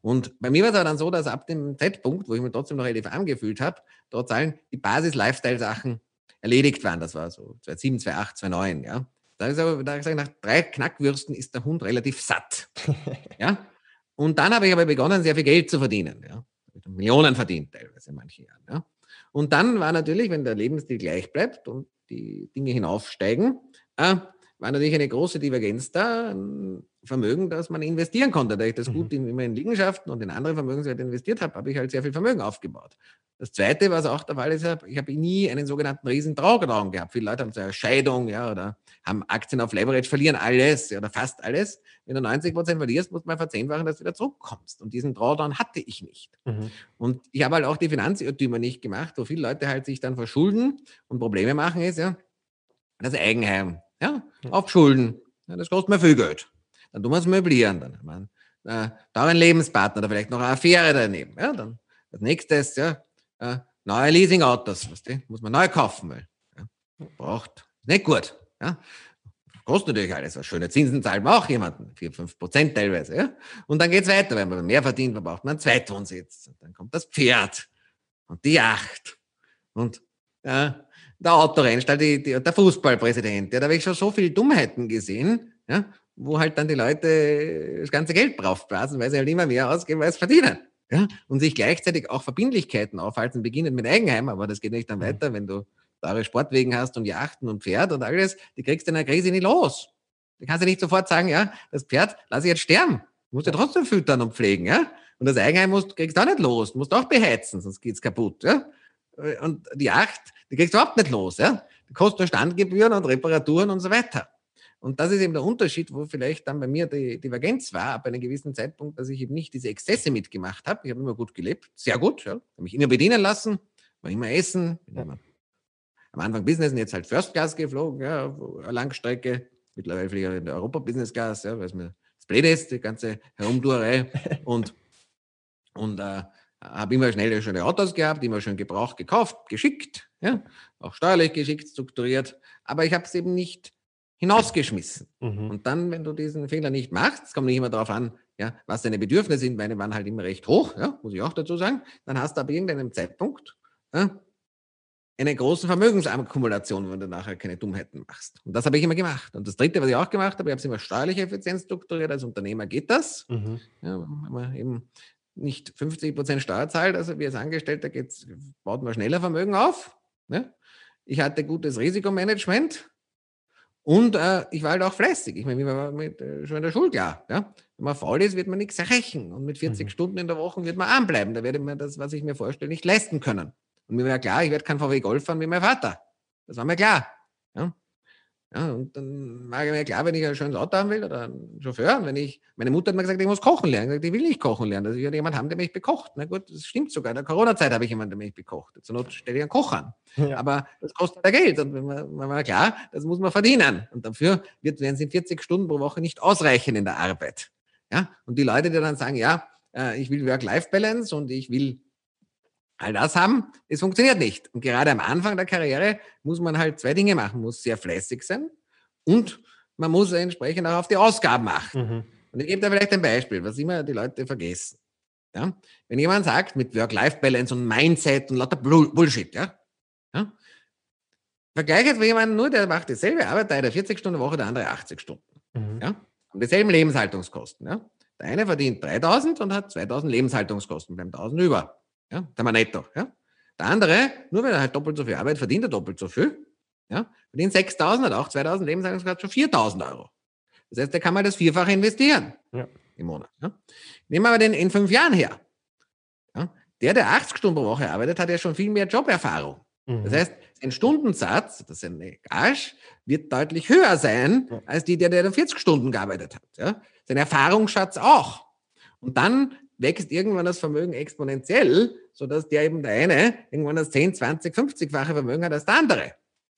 Und bei mir war es aber dann so, dass ab dem Zeitpunkt, wo ich mich trotzdem noch relativ arm gefühlt habe, trotz allem die Basis-Lifestyle-Sachen erledigt waren. Das war so 2007, 2008, 2009. Ja. Da ist aber, da gesagt, nach drei Knackwürsten ist der Hund relativ satt. [LAUGHS] ja? Und dann habe ich aber begonnen, sehr viel Geld zu verdienen. Ja? Millionen verdient, teilweise in manchen Jahren. Ja? Und dann war natürlich, wenn der Lebensstil gleich bleibt und die Dinge hinaufsteigen, äh, war natürlich eine große Divergenz da, Vermögen, das man investieren konnte. Da ich das mhm. gut in, immer in Liegenschaften und in andere Vermögenswerte investiert habe, habe ich halt sehr viel Vermögen aufgebaut. Das Zweite, was auch der Fall ist, ich habe nie einen sogenannten riesen Trauertraum gehabt. Viele Leute haben so eine Scheidung ja, oder haben Aktien auf Leverage, verlieren alles oder fast alles. Wenn du 90 Prozent verlierst, musst du mal verzehnfachen, dass du wieder zurückkommst. Und diesen Drawdown hatte ich nicht. Mhm. Und ich habe halt auch die Finanzirrtümer nicht gemacht, wo viele Leute halt sich dann verschulden und Probleme machen ist, ja, das Eigenheim, ja, auf Schulden. Ja, das kostet mir viel Geld. Dann tun wir es möblieren. Dann haben wir einen, äh, einen Lebenspartner oder vielleicht noch eine Affäre daneben. Ja, dann das nächste ist, ja, äh, neue Leasingautos, weißt du, muss man neu kaufen, weil ja, braucht, nicht gut. Ja. Kostet natürlich alles was. Schöne Zinsen zahlt man auch jemanden, 4, 5 Prozent teilweise. Ja. Und dann geht es weiter, wenn man mehr verdient, dann braucht man einen Zweitwohnsitz. Und dann kommt das Pferd und die Yacht und ja, der Autorennstall, die, die, der Fußballpräsident. Ja, da habe ich schon so viele Dummheiten gesehen, ja, wo halt dann die Leute das ganze Geld draufblasen, weil sie halt immer mehr ausgeben, als verdienen. Ja, und sich gleichzeitig auch Verbindlichkeiten aufhalten, beginnen mit Eigenheim, aber das geht nicht dann mhm. weiter, wenn du teure Sportwegen hast und Yachten und Pferd und alles, die kriegst du in der Krise nicht los. Du kannst ja nicht sofort sagen, ja, das Pferd lass ich jetzt sterben. Du musst ja trotzdem füttern und pflegen, ja. Und das Eigenheim musst, kriegst du auch nicht los. Du musst auch beheizen, sonst geht's kaputt, ja. Und die Yacht, die kriegst du überhaupt nicht los, ja. Die kostet nur Standgebühren und Reparaturen und so weiter. Und das ist eben der Unterschied, wo vielleicht dann bei mir die Divergenz war, ab einem gewissen Zeitpunkt, dass ich eben nicht diese Exzesse mitgemacht habe. Ich habe immer gut gelebt, sehr gut, ja. habe mich immer bedienen lassen, war immer essen, bin immer am Anfang Business und jetzt halt First Class geflogen, ja, Langstrecke. Mittlerweile fliege ich in der Europa Business Class, ja, weil es mir das Blöde ist, die ganze Herumtourerei. [LAUGHS] und und äh, habe immer schnelle, schöne Autos gehabt, immer schön gebraucht, gekauft, geschickt, ja, auch steuerlich geschickt, strukturiert. Aber ich habe es eben nicht hinausgeschmissen. Mhm. Und dann, wenn du diesen Fehler nicht machst, es kommt nicht immer darauf an, ja, was deine Bedürfnisse sind, meine waren halt immer recht hoch, ja, muss ich auch dazu sagen, dann hast du ab irgendeinem Zeitpunkt ja, eine große Vermögensakkumulation, wenn du nachher keine Dummheiten machst. Und das habe ich immer gemacht. Und das Dritte, was ich auch gemacht habe, ich habe es immer steuerlich effizient strukturiert. Als Unternehmer geht das. Mhm. Ja, wenn man eben nicht 50 Prozent Steuer zahlt, also wie als Angestellter geht's, baut man schneller Vermögen auf. Ne? Ich hatte gutes Risikomanagement und äh, ich war halt auch fleißig. Ich meine, ich war mit, äh, schon in der Schule klar. Ja? Wenn man faul ist, wird man nichts erreichen. Und mit 40 mhm. Stunden in der Woche wird man anbleiben. Da werde ich mir das, was ich mir vorstelle, nicht leisten können. Und mir war klar, ich werde kein VW Golf fahren wie mein Vater. Das war mir klar. Ja? Ja, und dann war mir klar, wenn ich ein schönes Auto haben will oder einen Chauffeur, und wenn ich, meine Mutter hat mir gesagt, ich muss kochen lernen. Ich, gesagt, ich will nicht kochen lernen. Also ich werde jemanden haben, der mich bekocht. Na gut, das stimmt sogar. In der Corona-Zeit habe ich jemanden, der mich bekocht. Zur Not stelle ich einen Koch an. Ja. Aber das kostet ja Geld. Und wenn man, man war klar, das muss man verdienen. Und dafür wird, werden sie 40 Stunden pro Woche nicht ausreichen in der Arbeit. Ja, und die Leute, die dann sagen, ja, äh, ich will Work-Life-Balance und ich will all das haben, es funktioniert nicht. Und gerade am Anfang der Karriere muss man halt zwei Dinge machen. Man muss sehr fleißig sein und man muss entsprechend auch auf die Ausgaben achten. Mhm. Und ich gebe da vielleicht ein Beispiel, was immer die Leute vergessen. Ja? Wenn jemand sagt, mit Work-Life-Balance und Mindset und lauter Bullshit, ja? ja? Vergleich jetzt mit jemandem nur, der macht dieselbe Arbeit, der eine 40 Stunden Woche, der andere 80 Stunden. Mhm. Ja? Und dieselben Lebenshaltungskosten. Ja? Der eine verdient 3000 und hat 2000 Lebenshaltungskosten, beim 1000 über. Ja? Der mal netto. Ja? Der andere, nur wenn er halt doppelt so viel arbeitet, verdient er doppelt so viel. Ja? Verdient 6.000, hat auch 2.000 Lebenshaltungskosten, schon 4.000 Euro. Das heißt, der kann mal das Vierfache investieren ja. im Monat. Ja? Nehmen wir aber den in fünf Jahren her. Ja? Der, der 80 Stunden pro Woche arbeitet, hat ja schon viel mehr Joberfahrung. Mhm. Das heißt, sein Stundensatz, das ist eine Gage, wird deutlich höher sein, als die, der, der 40 Stunden gearbeitet hat. Ja? Sein Erfahrungsschatz auch. Und dann wächst irgendwann das Vermögen exponentiell, sodass der eben der eine irgendwann das 10, 20, 50-fache Vermögen hat als der andere.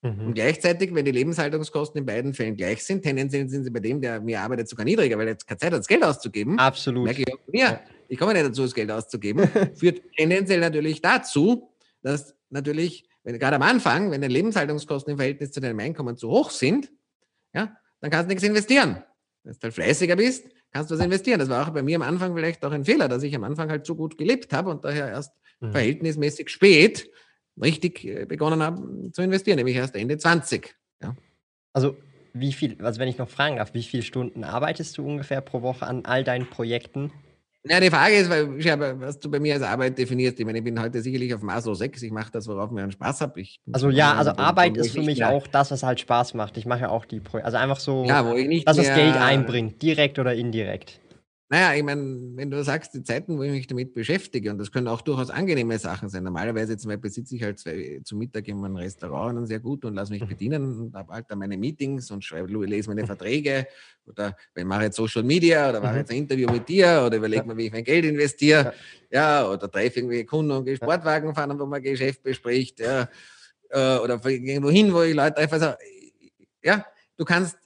Mhm. Und gleichzeitig, wenn die Lebenshaltungskosten in beiden Fällen gleich sind, tendenziell sind sie bei dem, der mehr arbeitet, sogar niedriger, weil er jetzt keine Zeit hat, das Geld auszugeben. Absolut. Merke ich auch mir. Ja. Ich komme nicht dazu, das Geld auszugeben. [LAUGHS] Führt tendenziell natürlich dazu, dass natürlich, wenn gerade am Anfang, wenn die Lebenshaltungskosten im Verhältnis zu deinem Einkommen zu hoch sind, ja, dann kannst du nichts investieren. Wenn du halt fleißiger bist, kannst du was investieren. Das war auch bei mir am Anfang vielleicht auch ein Fehler, dass ich am Anfang halt so gut gelebt habe und daher erst mhm. verhältnismäßig spät richtig äh, begonnen habe zu investieren, nämlich erst Ende 20. Ja. Also wie viel, also wenn ich noch fragen darf, wie viele Stunden arbeitest du ungefähr pro Woche an all deinen Projekten? Ja, die Frage ist, weil, was du bei mir als Arbeit definierst. Ich meine, ich bin heute sicherlich auf Maslow 6. Ich mache das, worauf mir einen Spaß habe. Also ja, also Arbeit ist für mich mehr, auch das, was halt Spaß macht. Ich mache ja auch die Projekte. Also einfach so, ja, wo ich nicht dass das Geld einbringt, direkt oder indirekt. Naja, ich meine, wenn du sagst, die Zeiten, wo ich mich damit beschäftige, und das können auch durchaus angenehme Sachen sein. Normalerweise zum Beispiel sitze ich halt zwei, zum Mittag in einem Restaurant und sehr gut und lasse mich mhm. bedienen und habe halt dann meine Meetings und schreibe, lese meine Verträge oder wenn mache jetzt Social Media oder mache mhm. jetzt ein Interview mit dir oder überlege mir, wie ich mein Geld investiere, ja, ja oder treffe irgendwie Kunden und gehe Sportwagen fahren, wo man Geschäft bespricht, ja, äh, oder irgendwo hin, wo ich Leute einfach so, ja, du kannst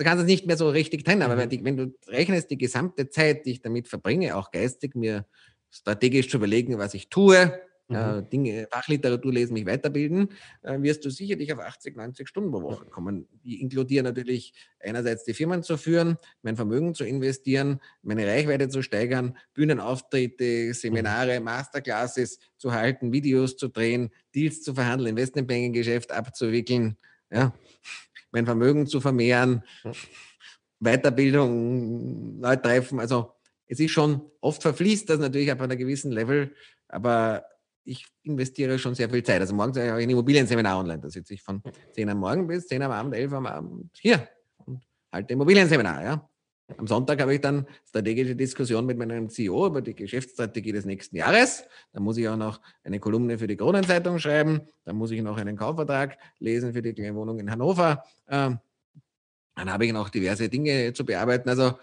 du kannst es nicht mehr so richtig trennen, aber mhm. wenn, wenn, du rechnest, die gesamte Zeit, die ich damit verbringe, auch geistig, mir strategisch zu überlegen, was ich tue, mhm. äh, Dinge, Fachliteratur lesen, mich weiterbilden, äh, wirst du sicherlich auf 80, 90 Stunden pro Woche kommen. Die inkludieren natürlich einerseits die Firmen zu führen, mein Vermögen zu investieren, meine Reichweite zu steigern, Bühnenauftritte, Seminare, mhm. Masterclasses zu halten, Videos zu drehen, Deals zu verhandeln, Investmentbanking-Geschäft abzuwickeln. Ja, mein Vermögen zu vermehren, Weiterbildung, Leute treffen. Also es ist schon oft verfließt das natürlich ab einer gewissen Level, aber ich investiere schon sehr viel Zeit. Also morgens habe ich ein Immobilienseminar online. Da sitze ich von 10 am Morgen bis 10 am Abend, 11 am Abend hier und halte Immobilienseminar. Ja. Am Sonntag habe ich dann strategische Diskussion mit meinem CEO über die Geschäftsstrategie des nächsten Jahres. Da muss ich auch noch eine Kolumne für die Kronenzeitung schreiben. Da muss ich noch einen Kaufvertrag lesen für die kleine Wohnung in Hannover. Ähm, dann habe ich noch diverse Dinge zu bearbeiten. Also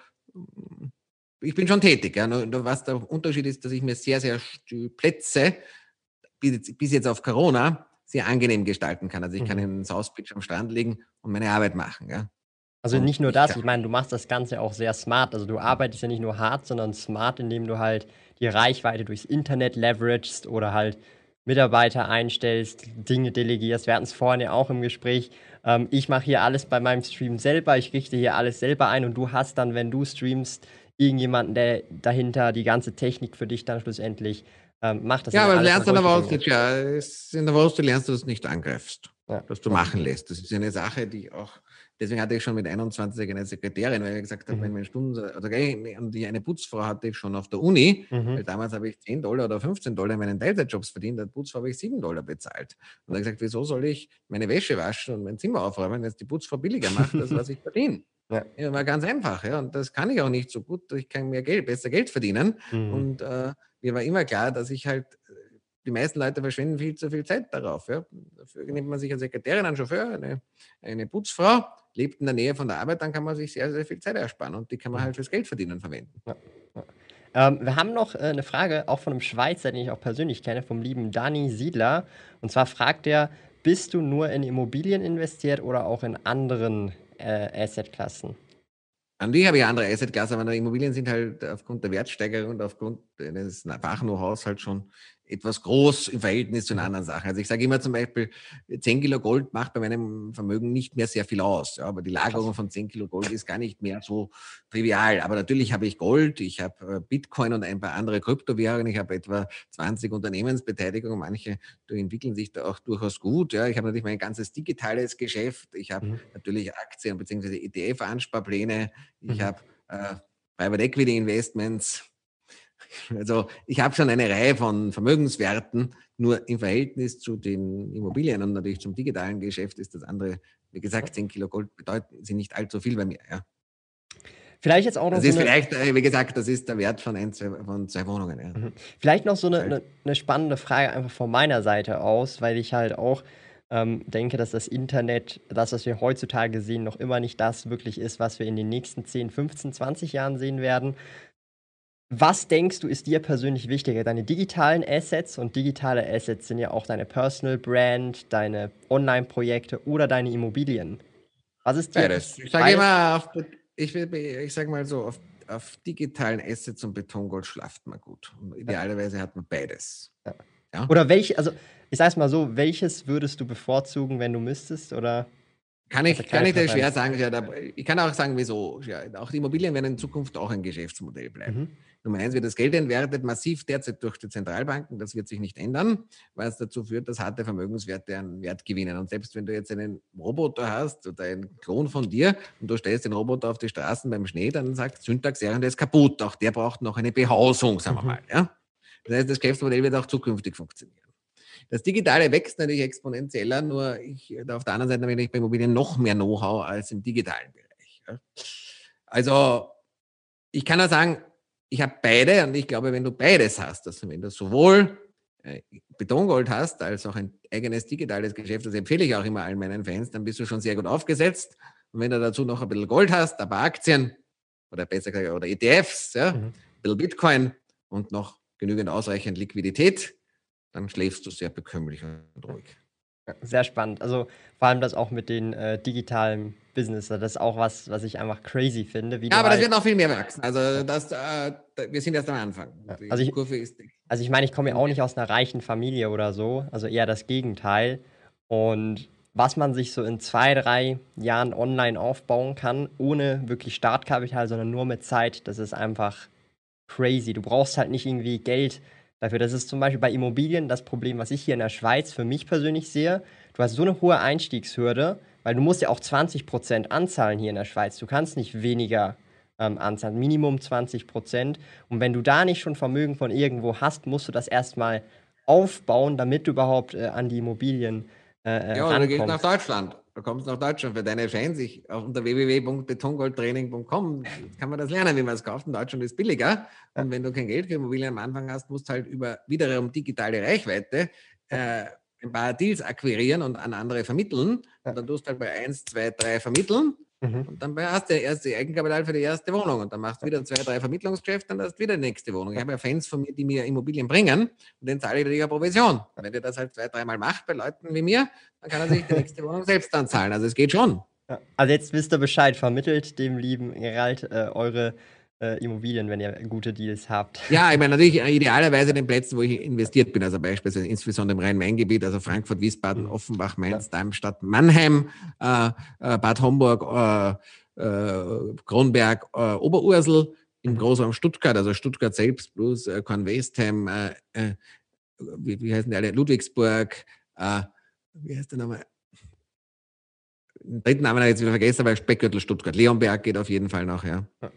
ich bin schon tätig. Ja. Was der Unterschied ist, dass ich mir sehr, sehr die Plätze bis jetzt auf Corona sehr angenehm gestalten kann. Also ich kann mhm. in Southbridge am Strand liegen und meine Arbeit machen. Ja. Also nicht nur das, ich meine, du machst das Ganze auch sehr smart. Also du arbeitest ja nicht nur hart, sondern smart, indem du halt die Reichweite durchs Internet leveragest oder halt Mitarbeiter einstellst, Dinge delegierst. Wir hatten es vorhin ja auch im Gespräch. Ähm, ich mache hier alles bei meinem Stream selber, ich richte hier alles selber ein und du hast dann, wenn du streamst, irgendjemanden, der dahinter die ganze Technik für dich dann schlussendlich ähm, macht. Das ja, aber lernst dann aber auch nicht, ja, in der Wurst, du lernst, dass du es nicht angreifst, ja. dass du machen lässt. Das ist eine Sache, die auch Deswegen hatte ich schon mit 21 eine Sekretärin, weil ich gesagt habe, mhm. wenn meine Stunden, also und die eine Putzfrau hatte ich schon auf der Uni, mhm. weil damals habe ich 10 Dollar oder 15 Dollar in meinen Teilzeitjobs verdient, der Putzfrau habe ich 7 Dollar bezahlt. Und dann gesagt, wieso soll ich meine Wäsche waschen und mein Zimmer aufräumen, wenn es die Putzfrau billiger macht, als was ich verdiene? [LAUGHS] Ja. ja, war ganz einfach, ja. Und das kann ich auch nicht so gut. Ich kann mehr Geld, besser Geld verdienen. Mhm. Und äh, mir war immer klar, dass ich halt die meisten Leute verschwenden viel zu viel Zeit darauf. Ja. Dafür nimmt man sich eine Sekretärin, einen Chauffeur, eine, eine Putzfrau, lebt in der Nähe von der Arbeit, dann kann man sich sehr, sehr viel Zeit ersparen und die kann man halt fürs Geld verdienen verwenden. Ja, ja. Ähm, wir haben noch äh, eine Frage auch von einem Schweizer, den ich auch persönlich kenne, vom lieben Dani Siedler. Und zwar fragt er, bist du nur in Immobilien investiert oder auch in anderen äh, Assetklassen? An die habe ich andere Assetklassen, aber Immobilien sind halt aufgrund der Wertsteigerung und aufgrund des Fachknow-hows halt schon etwas groß im Verhältnis zu den anderen Sachen. Also ich sage immer zum Beispiel, 10 Kilo Gold macht bei meinem Vermögen nicht mehr sehr viel aus. Ja, aber die Lagerung von 10 Kilo Gold ist gar nicht mehr so trivial. Aber natürlich habe ich Gold, ich habe äh, Bitcoin und ein paar andere Kryptowährungen. Ich habe etwa 20 Unternehmensbeteiligungen. Manche entwickeln sich da auch durchaus gut. Ja, ich habe natürlich mein ganzes digitales Geschäft. Ich habe mhm. natürlich Aktien bzw. ETF-Ansparpläne. Ich mhm. habe äh, Private Equity Investments also ich habe schon eine Reihe von Vermögenswerten, nur im Verhältnis zu den Immobilien und natürlich zum digitalen Geschäft ist das andere, wie gesagt, 10 Kilo Gold bedeuten sie nicht allzu viel bei mir. Ja. Vielleicht jetzt auch noch. Das so ist vielleicht, äh, wie gesagt, das ist der Wert von, ein, zwei, von zwei Wohnungen. Ja. Mhm. Vielleicht noch so eine, eine, eine, spannende Frage einfach von meiner Seite aus, weil ich halt auch ähm, denke, dass das Internet, das, was wir heutzutage sehen, noch immer nicht das wirklich ist, was wir in den nächsten 10, 15, 20 Jahren sehen werden. Was denkst du, ist dir persönlich wichtiger? Deine digitalen Assets und digitale Assets sind ja auch deine Personal Brand, deine Online-Projekte oder deine Immobilien. Was ist dir? Beides. Ich sage immer, auf, ich, ich sage mal so, auf, auf, digitalen Assets und Betongold schlaft man gut. Und idealerweise hat man beides. Ja. Ja? Oder welche, also ich sage es mal so, welches würdest du bevorzugen, wenn du müsstest? Oder? Kann ich, also kann ich dir schwer sagen. Ja, da, ich kann auch sagen, wieso. Ja, auch die Immobilien werden in Zukunft auch ein Geschäftsmodell bleiben. Mhm. Nummer eins wird das Geld entwertet massiv derzeit durch die Zentralbanken. Das wird sich nicht ändern, weil es dazu führt, dass harte Vermögenswerte an Wert gewinnen. Und selbst wenn du jetzt einen Roboter hast oder einen Klon von dir und du stellst den Roboter auf die Straßen beim Schnee, dann sagt Syntax, ja, der ist kaputt. Auch der braucht noch eine Behausung, sagen wir mhm. mal. Ja? Das heißt, das Geschäftsmodell wird auch zukünftig funktionieren. Das Digitale wächst natürlich exponentieller, nur ich, auf der anderen Seite habe ich bei Immobilien noch mehr Know-how als im digitalen Bereich. Also ich kann nur sagen, ich habe beide und ich glaube, wenn du beides hast, also wenn du sowohl äh, Betongold hast, als auch ein eigenes digitales Geschäft, das empfehle ich auch immer allen meinen Fans, dann bist du schon sehr gut aufgesetzt. Und wenn du dazu noch ein bisschen Gold hast, ein paar Aktien oder besser gesagt, oder ETFs, ja, mhm. ein bisschen Bitcoin und noch genügend ausreichend Liquidität, dann schläfst du sehr bekömmlich und ruhig. Sehr spannend. Also vor allem das auch mit den äh, digitalen Business, das ist auch was, was ich einfach crazy finde. ja, aber halt das wird noch viel mehr wachsen. Also das, äh, wir sind erst am Anfang. Also ich, also ich meine, ich komme ja auch nicht aus einer reichen Familie oder so, also eher das Gegenteil. Und was man sich so in zwei, drei Jahren online aufbauen kann, ohne wirklich Startkapital, sondern nur mit Zeit, das ist einfach crazy. Du brauchst halt nicht irgendwie Geld dafür. Das ist zum Beispiel bei Immobilien das Problem, was ich hier in der Schweiz für mich persönlich sehe. Du hast so eine hohe Einstiegshürde, weil du musst ja auch 20% anzahlen hier in der Schweiz. Du kannst nicht weniger ähm, anzahlen, Minimum 20%. Und wenn du da nicht schon Vermögen von irgendwo hast, musst du das erstmal aufbauen, damit du überhaupt äh, an die Immobilien äh, äh Ja, du gehst nach Deutschland. Du kommst nach Deutschland für deine Fans. Ich, unter www.betongoldtraining.com kann man das lernen, wie man es kauft. In Deutschland ist es billiger. Und wenn du kein Geld für Immobilien am Anfang hast, musst du halt über wiederum digitale Reichweite äh, ein paar Deals akquirieren und an andere vermitteln. Und dann tust du halt bei 1, 2, 3 vermitteln Mhm. Und dann hast du erst die Eigenkapital für die erste Wohnung und dann machst du wieder zwei, drei Vermittlungsgeschäfte und dann hast du wieder die nächste Wohnung. Ich habe ja Fans von mir, die mir Immobilien bringen und denen zahle ich wieder Provision. Und wenn ihr das halt zwei, dreimal macht bei Leuten wie mir, dann kann er sich die nächste Wohnung selbst dann zahlen. Also es geht schon. Also jetzt wisst ihr Bescheid, vermittelt dem lieben Gerald äh, eure äh, Immobilien, wenn ihr gute Deals habt. [LAUGHS] Ja, ich meine natürlich äh, idealerweise den Plätzen, wo ich investiert bin, also beispielsweise insbesondere im Rhein-Main-Gebiet, also Frankfurt, Wiesbaden, mhm. Offenbach, Mainz, ja. Darmstadt, Mannheim, äh, äh Bad Homburg, äh, Kronberg, Oberursel, im mhm. Großraum Stuttgart, also Stuttgart selbst plus äh, Kornwestheim, wie, wie heißen die alle, Ludwigsburg, wie heißt der nochmal? Den dritten Namen habe ich jetzt wieder vergessen, aber Speckgürtel Stuttgart. Leonberg geht auf jeden Fall noch, ja. ja.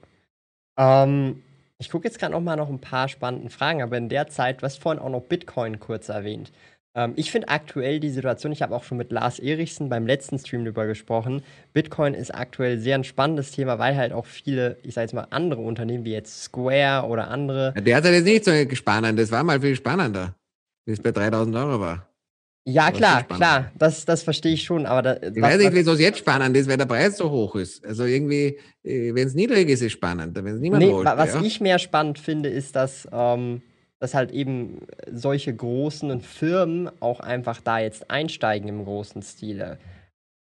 Ähm, ich gucke jetzt gerade noch mal noch ein paar spannende Fragen, aber in der Zeit, du hast vorhin auch noch Bitcoin kurz erwähnt. Ähm, ich finde aktuell die Situation, ich habe auch schon mit Lars Erichsen beim letzten Stream darüber gesprochen, Bitcoin ist aktuell sehr ein spannendes Thema, weil halt auch viele, ich sage jetzt mal, andere Unternehmen wie jetzt Square oder andere. Ja, der hat jetzt nicht so spannend, das war mal viel spannender, wie es bei 3000 Euro war. Ja, klar, klar, das, das verstehe ich schon. Aber da, ich weiß nicht, wieso es jetzt spannend ist, weil der Preis so hoch ist. Also irgendwie, äh, wenn es niedrig ist, ist es spannend. Wenn es niemand nee, wollte, was ja? ich mehr spannend finde, ist, dass, ähm, dass halt eben solche großen Firmen auch einfach da jetzt einsteigen im großen Stile.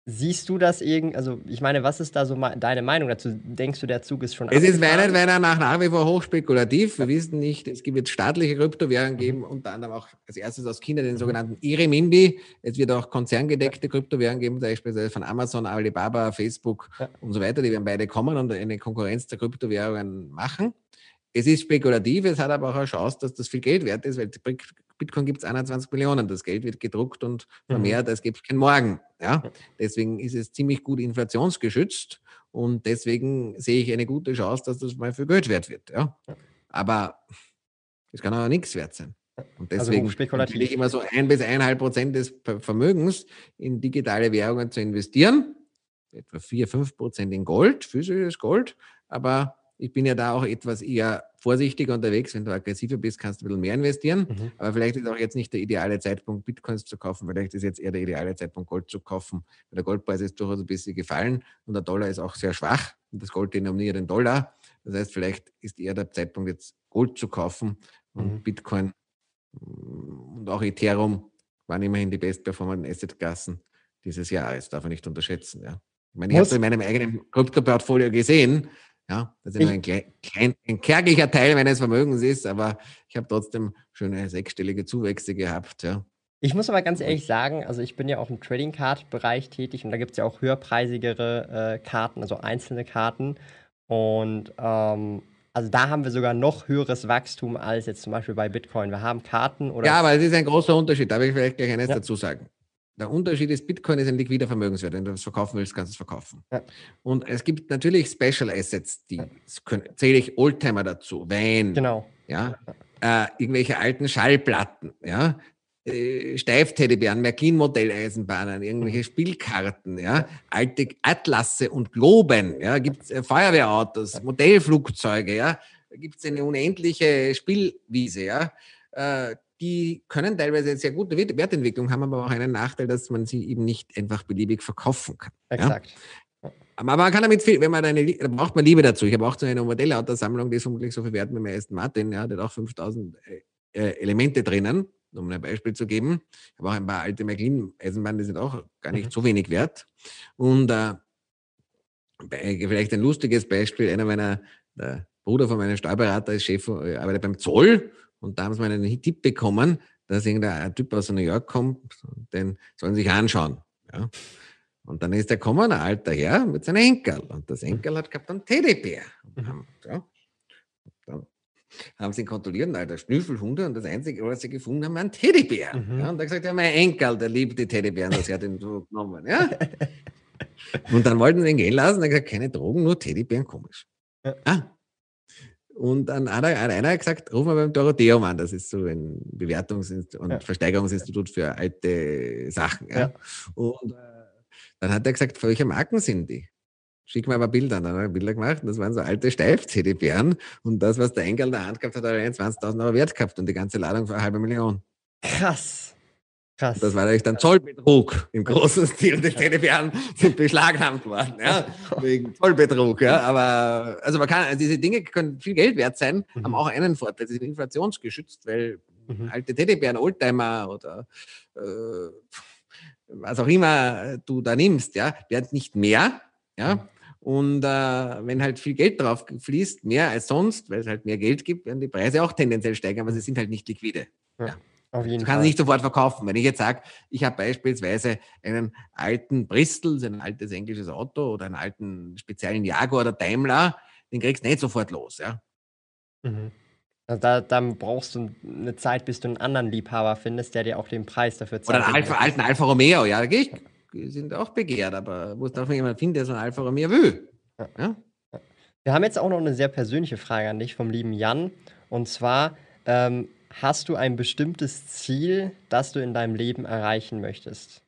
Siehst du das irgendwie, also ich meine, was ist da so deine Meinung dazu? Denkst du, der Zug ist schon Es ist meiner Meinung nach nach wie vor hochspekulativ. Wir wissen nicht, es wird staatliche Kryptowährungen geben, unter anderem auch als erstes aus China den sogenannten Iremimbi. Es wird auch konzerngedeckte Kryptowährungen geben, beispielsweise von Amazon, Alibaba, Facebook ja. und so weiter. Die werden beide kommen und eine Konkurrenz der Kryptowährungen machen. Es ist spekulativ, es hat aber auch eine Chance, dass das viel Geld wert ist, weil Bitcoin gibt es 21 Millionen. Das Geld wird gedruckt und vermehrt, mhm. es gibt kein Morgen. Ja? Deswegen ist es ziemlich gut inflationsgeschützt und deswegen sehe ich eine gute Chance, dass das mal für Geld wert wird. Ja? Aber es kann auch nichts wert sein. Und also deswegen also will ich immer so ein bis eineinhalb Prozent des Vermögens in digitale Währungen zu investieren. Etwa vier, fünf Prozent in Gold, physisches Gold. Aber ich bin ja da auch etwas eher vorsichtiger unterwegs. Wenn du aggressiver bist, kannst du ein bisschen mehr investieren. Mhm. Aber vielleicht ist auch jetzt nicht der ideale Zeitpunkt, Bitcoins zu kaufen. Vielleicht ist jetzt eher der ideale Zeitpunkt, Gold zu kaufen. Weil der Goldpreis ist durchaus ein bisschen gefallen und der Dollar ist auch sehr schwach. Und das Gold denominiert den Dollar. Das heißt, vielleicht ist eher der Zeitpunkt, jetzt Gold zu kaufen und mhm. Bitcoin mm, und auch Ethereum waren immerhin die bestperformenden Assetklassen dieses Jahres. Darf man nicht unterschätzen. Ja. Ich meine, ich habe es in meinem eigenen Krypto-Portfolio gesehen. Ja, das ist ein, klein, ein kärglicher Teil meines Vermögens ist, aber ich habe trotzdem schöne sechsstellige Zuwächse gehabt. Ja. Ich muss aber ganz ehrlich sagen, also ich bin ja auch im Trading Card Bereich tätig und da gibt es ja auch höherpreisigere äh, Karten, also einzelne Karten. Und ähm, also da haben wir sogar noch höheres Wachstum als jetzt zum Beispiel bei Bitcoin. Wir haben Karten oder. Ja, aber es ist ein großer Unterschied. Da will ich vielleicht gleich eines ja. dazu sagen. Der Unterschied ist, Bitcoin ist ein liquider Vermögenswert. Wenn du das verkaufen willst, kannst du es verkaufen. Ja. Und es gibt natürlich Special Assets, die können, zähle ich Oldtimer dazu, Wein. Genau. Ja. Äh, irgendwelche alten Schallplatten, ja, äh, Steifteddybären, Märklin-Modelleisenbahnen, irgendwelche mhm. Spielkarten, ja, alte Atlasse und Globen, ja, gibt es äh, Feuerwehrautos, Modellflugzeuge, ja, da gibt es eine unendliche Spielwiese, ja. Äh, die können teilweise sehr gute Wertentwicklung haben, aber auch einen Nachteil, dass man sie eben nicht einfach beliebig verkaufen kann. Exakt. Ja? Aber man kann damit viel, wenn man eine, da braucht man Liebe dazu. Ich habe auch so eine Modellautosammlung, die ist vermutlich so viel wert wie mein Aston Martin, ja, der hat auch 5000 äh, Elemente drinnen, um ein Beispiel zu geben. Ich habe auch ein paar alte Märklin-Eisenbahnen, die sind auch gar nicht mhm. so wenig wert. Und äh, vielleicht ein lustiges Beispiel, einer meiner, der Bruder von meinem Steuerberater ist Chef, äh, arbeitet beim Zoll und da haben sie mal einen Tipp bekommen, dass irgendein Typ aus New York kommt, den sollen sie sich anschauen. Ja. Und dann ist er gekommen, ein alter Herr, mit seinem Enkel. Und das Enkel hat gehabt einen Teddybär. Mhm. Ja. Dann haben sie ihn kontrolliert, alter Schnüffelhunde, und das Einzige, was sie gefunden haben, war ein Teddybär. Mhm. Ja, und er hat gesagt, ja, mein Enkel, der liebt die Teddybären, das hat ihn so [LAUGHS] genommen. Ja. [LAUGHS] und dann wollten sie ihn gehen lassen, er hat gesagt, keine Drogen, nur Teddybären, komisch. Ja. Ah, und dann hat einer gesagt, ruf mal beim Dorotheum an. Das ist so ein Bewertungs- und ja. Versteigerungsinstitut für alte Sachen. Ja. ja. Und äh, dann hat er gesagt, für welche Marken sind die? Schick mir aber Bilder. Dann hat er Bilder gemacht. Das waren so alte Steif-CD-Bären. Und das, was der Engel in der Hand gehabt hat, hat 20.000 Euro wert gehabt. Und die ganze Ladung für eine halbe Million. Krass. Krass. Das war natürlich dann Zollbetrug im großen Stil. Die Teddybären [LAUGHS] sind beschlagnahmt worden, ja, wegen Zollbetrug. Ja. Aber also man kann, also diese Dinge können viel Geld wert sein, mhm. haben auch einen Vorteil, sie sind inflationsgeschützt, weil mhm. alte Teddybären, Oldtimer oder äh, was auch immer du da nimmst, ja, werden nicht mehr, ja. Mhm. Und äh, wenn halt viel Geld drauf fließt, mehr als sonst, weil es halt mehr Geld gibt, werden die Preise auch tendenziell steigen, aber sie sind halt nicht liquide. Ja. ja. Auf jeden du kannst Fall. nicht sofort verkaufen. Wenn ich jetzt sage, ich habe beispielsweise einen alten Bristol, ein altes englisches Auto oder einen alten speziellen Jaguar oder Daimler, den kriegst du nicht sofort los. Ja? Mhm. Also da, dann brauchst du eine Zeit, bis du einen anderen Liebhaber findest, der dir auch den Preis dafür zahlt. Oder einen Alfa, alten Alfa Romeo, ja, ich, die sind auch begehrt, aber muss darf man jemand finden, der so einen Alfa Romeo will. Ja. Ja? Wir haben jetzt auch noch eine sehr persönliche Frage an dich vom lieben Jan. Und zwar, ähm, hast du ein bestimmtes Ziel, das du in deinem Leben erreichen möchtest?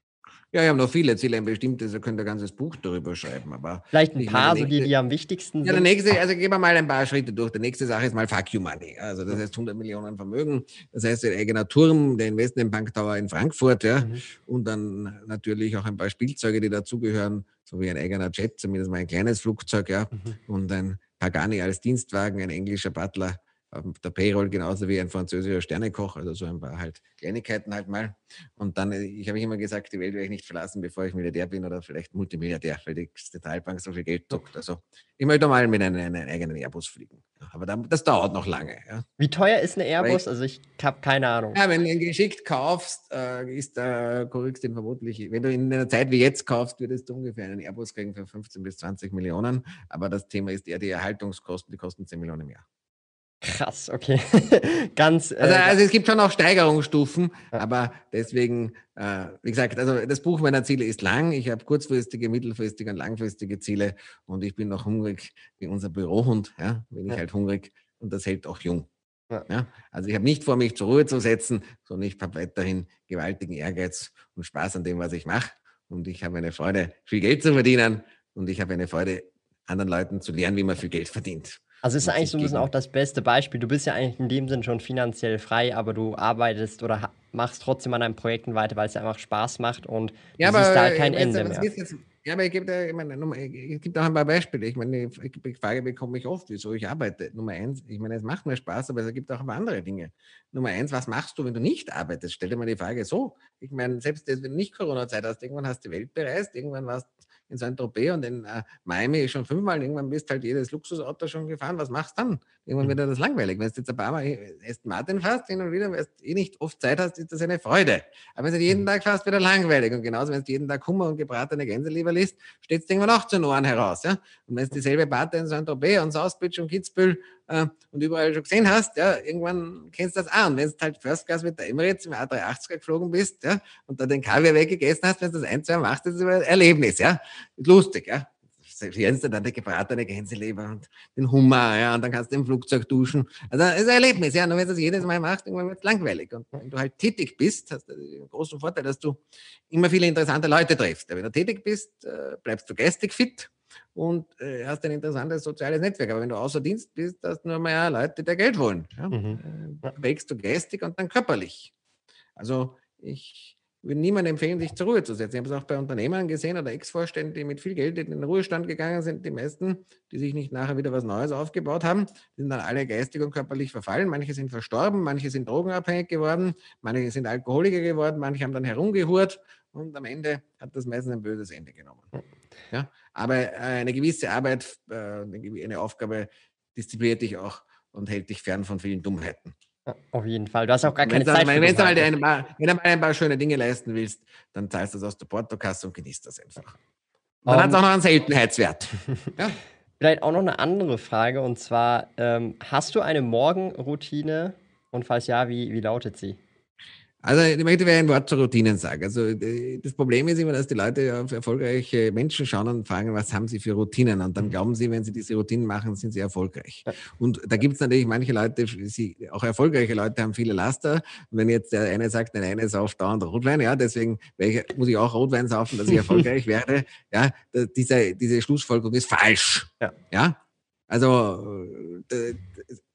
Ja, ich habe noch viele Ziele, ein bestimmtes, ihr könnt ein ganzes Buch darüber schreiben. Aber Vielleicht ein paar, so die, die am wichtigsten sind. Ja, der nächste, also gehen wir mal ein paar Schritte durch. Die nächste Sache ist mal Fuck You Money. Also das heißt 100 Millionen Vermögen. Das heißt ein eigener Turm, der Investmentbank Tower in Frankfurt, ja. Mhm. Und dann natürlich auch ein paar Spielzeuge, die dazugehören, so wie ein eigener Jet, zumindest mal ein kleines Flugzeug, ja. Mhm. Und ein Pagani als Dienstwagen, ein englischer Butler der Payroll genauso wie ein französischer Sternekoch, also so ein paar halt Kleinigkeiten halt mal. Und dann, äh, ich habe immer gesagt, die Welt werde ich nicht verlassen, bevor ich Milliardär bin oder vielleicht Multimilliardär, weil die Zentralbank so viel Geld druckt. Also ich möchte mal mit einem, einem eigenen Airbus fliegen. Aber dann, das dauert noch lange. Ja. Wie teuer ist eine Airbus? Ich, also ich habe keine Ahnung. Ja, wenn du ihn geschickt kaufst, äh, ist der kriegst den vermutlich, wenn du in einer Zeit wie jetzt kaufst, würdest du ungefähr einen Airbus kriegen für 15 bis 20 Millionen. Aber das Thema ist eher die Erhaltungskosten, die kosten 10 Millionen mehr. Krass, okay. [LAUGHS] Ganz. Äh, also, also, es gibt schon auch Steigerungsstufen, ja. aber deswegen, äh, wie gesagt, also das Buch meiner Ziele ist lang. Ich habe kurzfristige, mittelfristige und langfristige Ziele und ich bin noch hungrig wie unser Bürohund. Ja, bin ich ja. halt hungrig und das hält auch jung. Ja. ja. Also ich habe nicht vor, mich zur Ruhe zu setzen, sondern ich habe weiterhin gewaltigen Ehrgeiz und Spaß an dem, was ich mache. Und ich habe eine Freude, viel Geld zu verdienen und ich habe eine Freude, anderen Leuten zu lernen, wie man viel Geld verdient. Also ist eigentlich so ein bisschen auch das beste Beispiel. Du bist ja eigentlich in dem Sinn schon finanziell frei, aber du arbeitest oder machst trotzdem an deinen Projekten weiter, weil es ja einfach Spaß macht und ja, du siehst da halt kein Ende mehr. Jetzt, ja, aber ich gebe da, ich meine, es gibt auch ein paar Beispiele. Ich meine, die Frage bekomme ich oft, wieso ich arbeite. Nummer eins, ich meine, es macht mir Spaß, aber es gibt auch ein paar andere Dinge. Nummer eins, was machst du, wenn du nicht arbeitest? Stell dir mal die Frage so. Ich meine, selbst wenn du nicht Corona-Zeit hast, irgendwann hast du die Welt bereist, irgendwann warst in Saint-Tropez und in äh, Miami schon fünfmal. Irgendwann bist halt jedes Luxusauto schon gefahren. Was machst du dann? Irgendwann wird das langweilig. Wenn du jetzt ein paar Mal Aston Martin fährst, hin und wieder, weil du eh nicht oft Zeit hast, ist das eine Freude. Aber wenn du jeden mhm. Tag fährst, wird er langweilig. Und genauso, wenn du jeden Tag Hummer und gebratene Gänseleber liest, steht es irgendwann auch zu Ohren heraus. Ja? Und wenn du dieselbe Party in Saint-Tropez und South Beach und Kitzbühel äh, und überall schon gesehen hast, ja, irgendwann kennst du das an. Wenn du halt First Class mit der Emirates im A380er geflogen bist, ja, und da den Kaviar weggegessen hast, wenn du das ein, zwei machst, das ist ein Erlebnis, ja. Lustig, ja. Servieren du dann die gebratene Gänseleber und den Hummer, ja, und dann kannst du im Flugzeug duschen. Also, das ist ein Erlebnis, ja. Nur wenn du das jedes Mal machst, irgendwann wird es langweilig. Und wenn du halt tätig bist, hast du den großen Vorteil, dass du immer viele interessante Leute triffst. Wenn du tätig bist, äh, bleibst du geistig fit und äh, hast ein interessantes soziales Netzwerk. Aber wenn du außer Dienst bist, hast du nur mehr Leute, die dir Geld wollen. Ja? Mhm. Äh, wächst du geistig und dann körperlich. Also ich würde niemandem empfehlen, sich zur Ruhe zu setzen. Ich habe es auch bei Unternehmern gesehen oder Ex-Vorständen, die mit viel Geld in den Ruhestand gegangen sind. Die meisten, die sich nicht nachher wieder was Neues aufgebaut haben, sind dann alle geistig und körperlich verfallen. Manche sind verstorben, manche sind drogenabhängig geworden, manche sind Alkoholiker geworden, manche haben dann herumgehurt und am Ende hat das meistens ein böses Ende genommen. Ja? Aber äh, eine gewisse Arbeit, äh, eine Aufgabe diszipliniert dich auch und hält dich fern von vielen Dummheiten. Auf jeden Fall. Du hast auch gar keine Zeit. Mal, wenn, du mal ein paar, wenn du mal ein paar schöne Dinge leisten willst, dann zahlst du das aus der Portokasse und genießt das einfach. Dann um, hat es auch noch einen Seltenheitswert. [LAUGHS] ja. Vielleicht auch noch eine andere Frage und zwar: ähm, Hast du eine Morgenroutine und falls ja, wie, wie lautet sie? Also ich möchte ein Wort zu Routinen sagen. Also das Problem ist immer, dass die Leute auf erfolgreiche Menschen schauen und fragen, was haben sie für Routinen? Und dann mhm. glauben sie, wenn sie diese Routinen machen, sind sie erfolgreich. Und da gibt es natürlich manche Leute, sie, auch erfolgreiche Leute haben viele Laster. Und wenn jetzt der eine sagt, der eine sauft dauernd Rotwein, ja, deswegen muss ich auch Rotwein saufen, dass ich erfolgreich [LAUGHS] werde. Ja, diese, diese Schlussfolgerung ist falsch. Ja. ja? Also, ich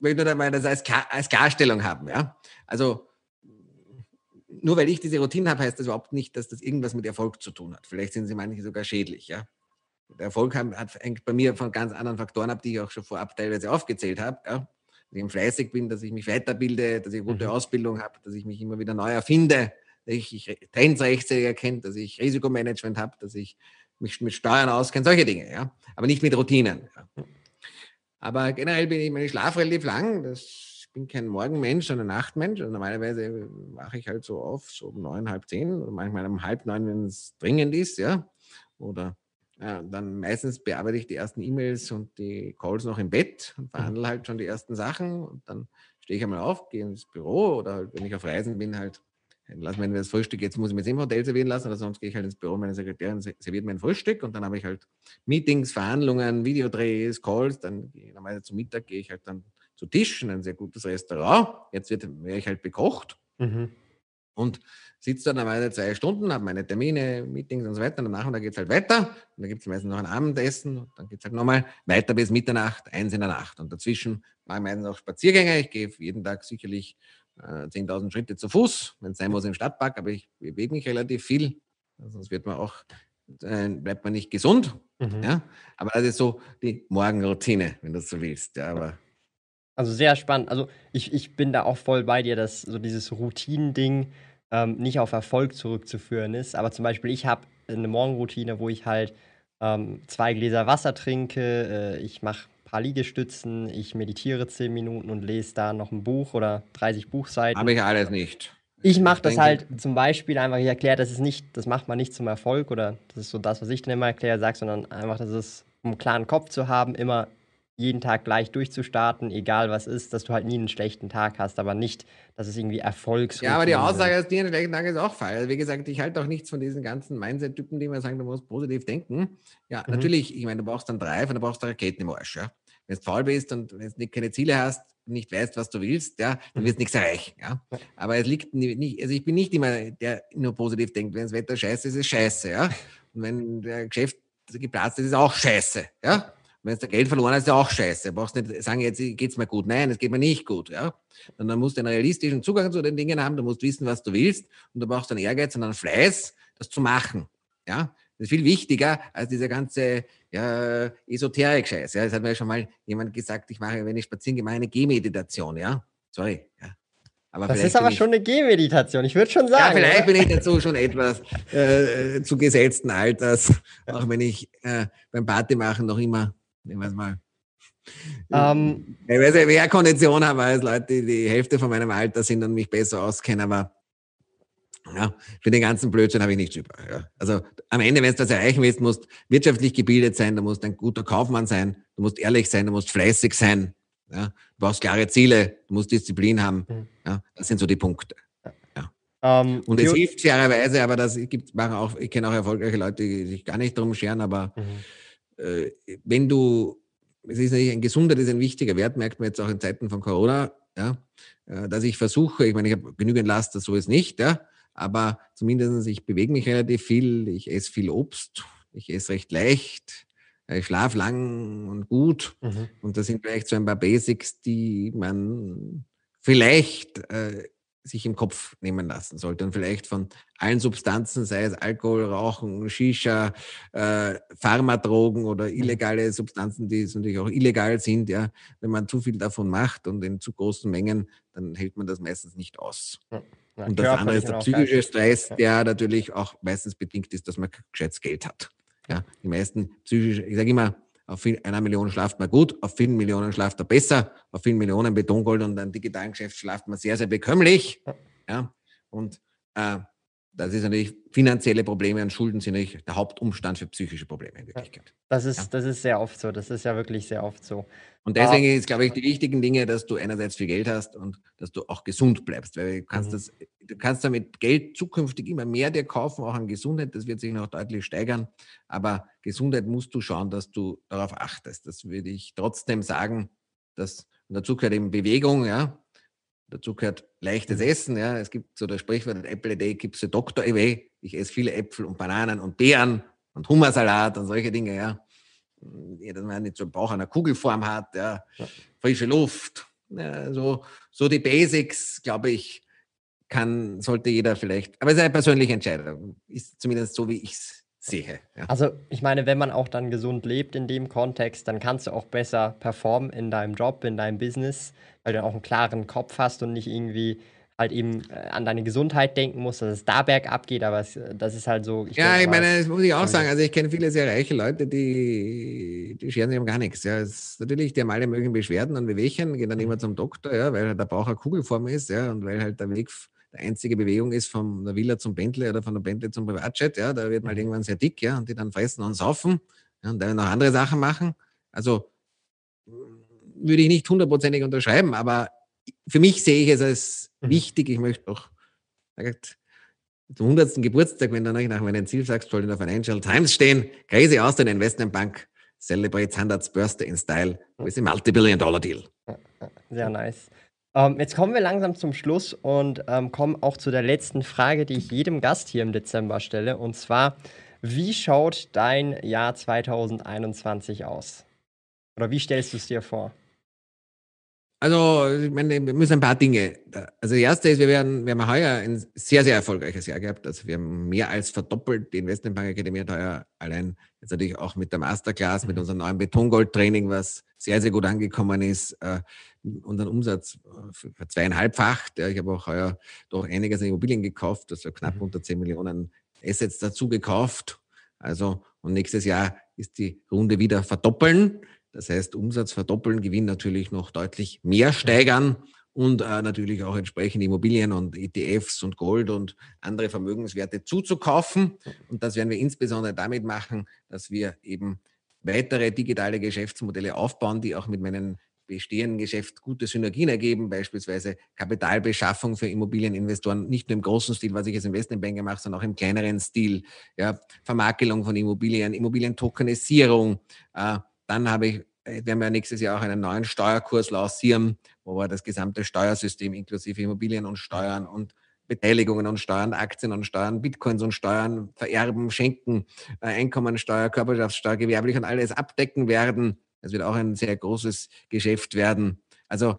möchte nur mal das als, als Klarstellung haben. Ja? Also, nur weil ich diese Routine habe, heißt das überhaupt nicht, dass das irgendwas mit Erfolg zu tun hat. Vielleicht sind sie manche sogar schädlich, ja. Der Erfolg hat, hängt bei mir von ganz anderen Faktoren ab, die ich auch schon vorab teilweise aufgezählt habe. Ja? Dass ich fleißig bin, dass ich mich weiterbilde, dass ich eine gute mhm. Ausbildung habe, dass ich mich immer wieder neu erfinde, dass ich Trends rechtzeitig erkenne, dass ich Risikomanagement habe, dass ich mich mit Steuern auskenne, solche Dinge, ja. Aber nicht mit Routinen. Ja? Aber generell bin ich, meine Schlaf relativ lang. Das bin kein Morgenmensch, sondern Nachtmensch. Und normalerweise wache ich halt so auf, so um neun, halb zehn oder manchmal um halb neun, wenn es dringend ist, ja. Oder ja, dann meistens bearbeite ich die ersten E-Mails und die Calls noch im Bett und mhm. verhandle halt schon die ersten Sachen und dann stehe ich einmal auf, gehe ins Büro oder halt, wenn ich auf Reisen bin, halt lass mir das Frühstück, jetzt muss ich mir jetzt im Hotel servieren lassen, oder sonst gehe ich halt ins Büro, meine Sekretärin serviert mir ein Frühstück und dann habe ich halt Meetings, Verhandlungen, Videodrehs, Calls, dann normalerweise zum Mittag gehe ich halt dann zu Tisch in ein sehr gutes Restaurant. Jetzt wird, werde ich halt bekocht mhm. und sitze da normalerweise zwei Stunden, habe meine Termine, Meetings und so weiter. Und danach geht es halt weiter. Und dann gibt es meistens noch ein Abendessen. Und dann geht es halt nochmal weiter bis Mitternacht, eins in der Nacht. Und dazwischen mache ich meistens auch Spaziergänge. Ich gehe jeden Tag sicherlich äh, 10.000 Schritte zu Fuß, wenn es sein muss im Stadtpark, aber ich bewege mich relativ viel. Sonst wird man auch, äh, bleibt man nicht gesund. Mhm. Ja? Aber das ist so die Morgenroutine, wenn du so willst. Ja, aber also sehr spannend. Also ich, ich bin da auch voll bei dir, dass so dieses Routinending ähm, nicht auf Erfolg zurückzuführen ist. Aber zum Beispiel, ich habe eine Morgenroutine, wo ich halt ähm, zwei Gläser Wasser trinke, äh, ich mache ein paar Liegestützen, ich meditiere zehn Minuten und lese da noch ein Buch oder 30 Buchseiten. Habe ich alles nicht. Ich mache das halt zum Beispiel einfach, ich erkläre, das ist nicht, das macht man nicht zum Erfolg oder das ist so das, was ich dann immer erkläre, sage, sondern einfach, das ist, um einen klaren Kopf zu haben, immer jeden Tag gleich durchzustarten, egal was ist, dass du halt nie einen schlechten Tag hast, aber nicht, dass es irgendwie Erfolgs. Ja, aber die Aussage, dass nie einen schlechten Tag ist auch falsch. Also wie gesagt, ich halte auch nichts von diesen ganzen Mindset-Typen, die immer sagen, du musst positiv denken. Ja, mhm. natürlich, ich meine, du brauchst dann Drive und du brauchst Raketen im Arsch. Ja? Wenn du faul bist und wenn du keine Ziele hast, nicht weißt, was du willst, ja, dann wirst du nichts erreichen. Ja? Aber es liegt nicht, also ich bin nicht immer der nur positiv denkt. Wenn das Wetter scheiße ist, ist es scheiße, ja. Und wenn der Geschäft geplatzt ist, ist es auch scheiße, ja. Wenn du Geld verloren hast, ist ja auch scheiße. Du brauchst nicht sagen, jetzt geht es mir gut. Nein, es geht mir nicht gut. Ja? Und dann musst du einen realistischen Zugang zu den Dingen haben. Du musst wissen, was du willst. Und du brauchst einen Ehrgeiz und einen Fleiß, das zu machen. Ja? Das ist viel wichtiger als dieser ganze ja, Esoterik-Scheiß. Ja? Das hat mir schon mal jemand gesagt, ich mache, wenn ich spazieren gehe, mache eine Gehmeditation. Ja? Sorry. Ja? Aber das ist aber schon eine Gehmeditation, ich würde schon sagen. Ja, vielleicht oder? bin ich dazu schon etwas äh, zu gesetzten Alters, auch wenn ich äh, beim Party machen noch immer, nehmen wir es mal, ähm, ich weiß nicht, wer Kondition habe als Leute, die die Hälfte von meinem Alter sind und mich besser auskennen, aber ja, für den ganzen Blödsinn habe ich nichts über. Ja. Also am Ende, wenn du das erreichen willst, musst du wirtschaftlich gebildet sein, du musst ein guter Kaufmann sein, du musst ehrlich sein, du musst fleißig sein, ja. du brauchst klare Ziele, du musst Disziplin haben. Mhm. Ja. Das sind so die Punkte. Ja. Um, ähm, und es hilft fairerweise, aber das gibt, machen auch, ich kenne auch erfolgreiche Leute, die sich gar nicht drum scheren, aber mhm. Äh, wenn du, es ist natürlich ein Gesundheit ist ein wichtiger Wert, merkt man jetzt auch in Zeiten von Corona, ja, äh, dass ich versuche, ich meine, ich habe genügend Last, das so ist nicht, ja, aber zumindest ich bewege mich relativ viel, ich esse viel Obst, ich esse recht leicht, ich schlafe lang und gut. Mhm. Und das sind vielleicht so ein paar Basics, die man vielleicht äh, sich im Kopf nehmen lassen sollte und vielleicht von allen Substanzen, sei es Alkohol, Rauchen, Shisha, äh, Pharmadrogen oder mhm. illegale Substanzen, die natürlich auch illegal sind, ja, wenn man zu viel davon macht und in zu großen Mengen, dann hält man das meistens nicht aus. Ja. Ja, und das andere ist der psychische Stress, ja. der natürlich auch meistens bedingt ist, dass man gescheites Geld hat. Ja, die meisten psychische, ich sage immer, auf einer Million schlaft man gut, auf vielen Millionen schlaft man besser, auf vielen Millionen Betongold und einem digitalen Geschäft schlaft man sehr, sehr bekömmlich. Ja, und äh, das ist natürlich finanzielle Probleme und Schulden sind natürlich der Hauptumstand für psychische Probleme in Wirklichkeit. Das ist, ja. das ist sehr oft so. Das ist ja wirklich sehr oft so. Und deswegen Aber, ist, glaube ich, die wichtigen Dinge, dass du einerseits viel Geld hast und dass du auch gesund bleibst, weil du kannst, mhm. das, du kannst damit Geld zukünftig immer mehr dir kaufen, auch an Gesundheit. Das wird sich noch deutlich steigern. Aber Gesundheit musst du schauen, dass du darauf achtest. Das würde ich trotzdem sagen, dass und dazu gehört eben Bewegung, ja, Dazu gehört leichtes mhm. Essen. Ja. Es gibt so das Sprichwort, Apple a day keeps the doctor away. Ich esse viele Äpfel und Bananen und Beeren und Hummersalat und solche Dinge. Ja. ja dass man nicht so einen Bauch einer Kugelform hat. Ja. Frische Luft. Ja, so, so die Basics, glaube ich, kann, sollte jeder vielleicht, aber es ist eine persönliche Entscheidung. Ist zumindest so, wie ich es sehe. Ja. Also ich meine, wenn man auch dann gesund lebt in dem Kontext, dann kannst du auch besser performen in deinem Job, in deinem Business, weil du auch einen klaren Kopf hast und nicht irgendwie halt eben äh, an deine Gesundheit denken musst, dass es da bergab geht, aber es, das ist halt so. Ich ja, ich meine, das muss ich auch sagen. Also ich kenne viele sehr reiche Leute, die, die scheren sich um gar nichts. Ja, es natürlich, die haben alle möglichen Beschwerden und Wehwehchen, gehen dann immer zum Doktor, ja, weil halt der Bauch eine Kugelform ist, ja, und weil halt der Weg die einzige Bewegung ist von der Villa zum Bentley oder von der Bentley zum Privatjet, ja, da wird man halt irgendwann sehr dick, ja, und die dann fressen und saufen ja, und dann noch andere Sachen machen. Also würde ich nicht hundertprozentig unterschreiben, aber für mich sehe ich es als mhm. wichtig. Ich möchte auch zum 100. Geburtstag, wenn du nach meinem Ziel sagst, soll in der Financial Times stehen, Crazy Austrian Investment Bank celebrates 100th birthday in style with a multi-billion dollar deal. Sehr nice. Ähm, jetzt kommen wir langsam zum Schluss und ähm, kommen auch zu der letzten Frage, die ich jedem Gast hier im Dezember stelle. Und zwar, wie schaut dein Jahr 2021 aus? Oder wie stellst du es dir vor? Also, ich meine, wir müssen ein paar Dinge. Also, das erste ist, wir werden, wir haben heuer ein sehr, sehr erfolgreiches Jahr gehabt. Also, wir haben mehr als verdoppelt die Investmentbank Akademie hat heuer allein jetzt natürlich auch mit der Masterclass, mit mhm. unserem neuen Betongold-Training, was sehr, sehr gut angekommen ist, äh, unseren Umsatz äh, zweieinhalbfacht. Ja, ich habe auch heuer doch einiges an Immobilien gekauft, also knapp mhm. unter 10 Millionen Assets dazu gekauft. Also, und nächstes Jahr ist die Runde wieder verdoppeln. Das heißt, Umsatz verdoppeln, Gewinn natürlich noch deutlich mehr steigern und äh, natürlich auch entsprechend Immobilien und ETFs und Gold und andere Vermögenswerte zuzukaufen. Und das werden wir insbesondere damit machen, dass wir eben weitere digitale Geschäftsmodelle aufbauen, die auch mit meinem bestehenden Geschäft gute Synergien ergeben, beispielsweise Kapitalbeschaffung für Immobilieninvestoren, nicht nur im großen Stil, was ich als Investmentbanker mache, sondern auch im kleineren Stil, ja, Vermakelung von Immobilien, Immobilientokenisierung, äh, dann habe ich, äh, werden wir nächstes Jahr auch einen neuen Steuerkurs lancieren, wo wir das gesamte Steuersystem inklusive Immobilien und Steuern und Beteiligungen und Steuern, Aktien und Steuern, Bitcoins und Steuern, Vererben, Schenken, äh, Einkommensteuer, Körperschaftssteuer, gewerblich und alles abdecken werden. Das wird auch ein sehr großes Geschäft werden. Also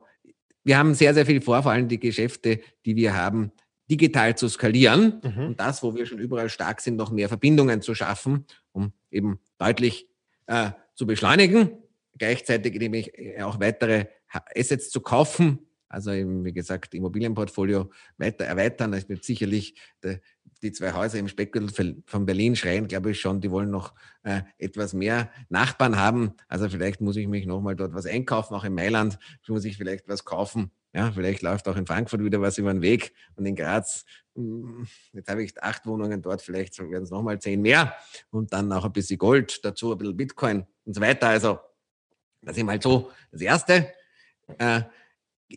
wir haben sehr, sehr viel vor, vor allem die Geschäfte, die wir haben, digital zu skalieren mhm. und das, wo wir schon überall stark sind, noch mehr Verbindungen zu schaffen, um eben deutlich äh, zu beschleunigen, gleichzeitig nämlich äh, auch weitere Assets zu kaufen, Also eben, wie gesagt, Immobilienportfolio weiter erweitern. Es wird sicherlich der, die zwei Häuser im Speckgürtel von Berlin schreien, glaube ich schon, die wollen noch äh, etwas mehr Nachbarn haben. Also vielleicht muss ich mich nochmal dort was einkaufen, auch in Mailand muss ich vielleicht was kaufen. Ja, vielleicht läuft auch in Frankfurt wieder was über den Weg und in Graz, jetzt habe ich acht Wohnungen dort, vielleicht werden es nochmal zehn mehr und dann auch ein bisschen Gold, dazu ein bisschen Bitcoin und so weiter. Also das ist mal so das Erste. Äh,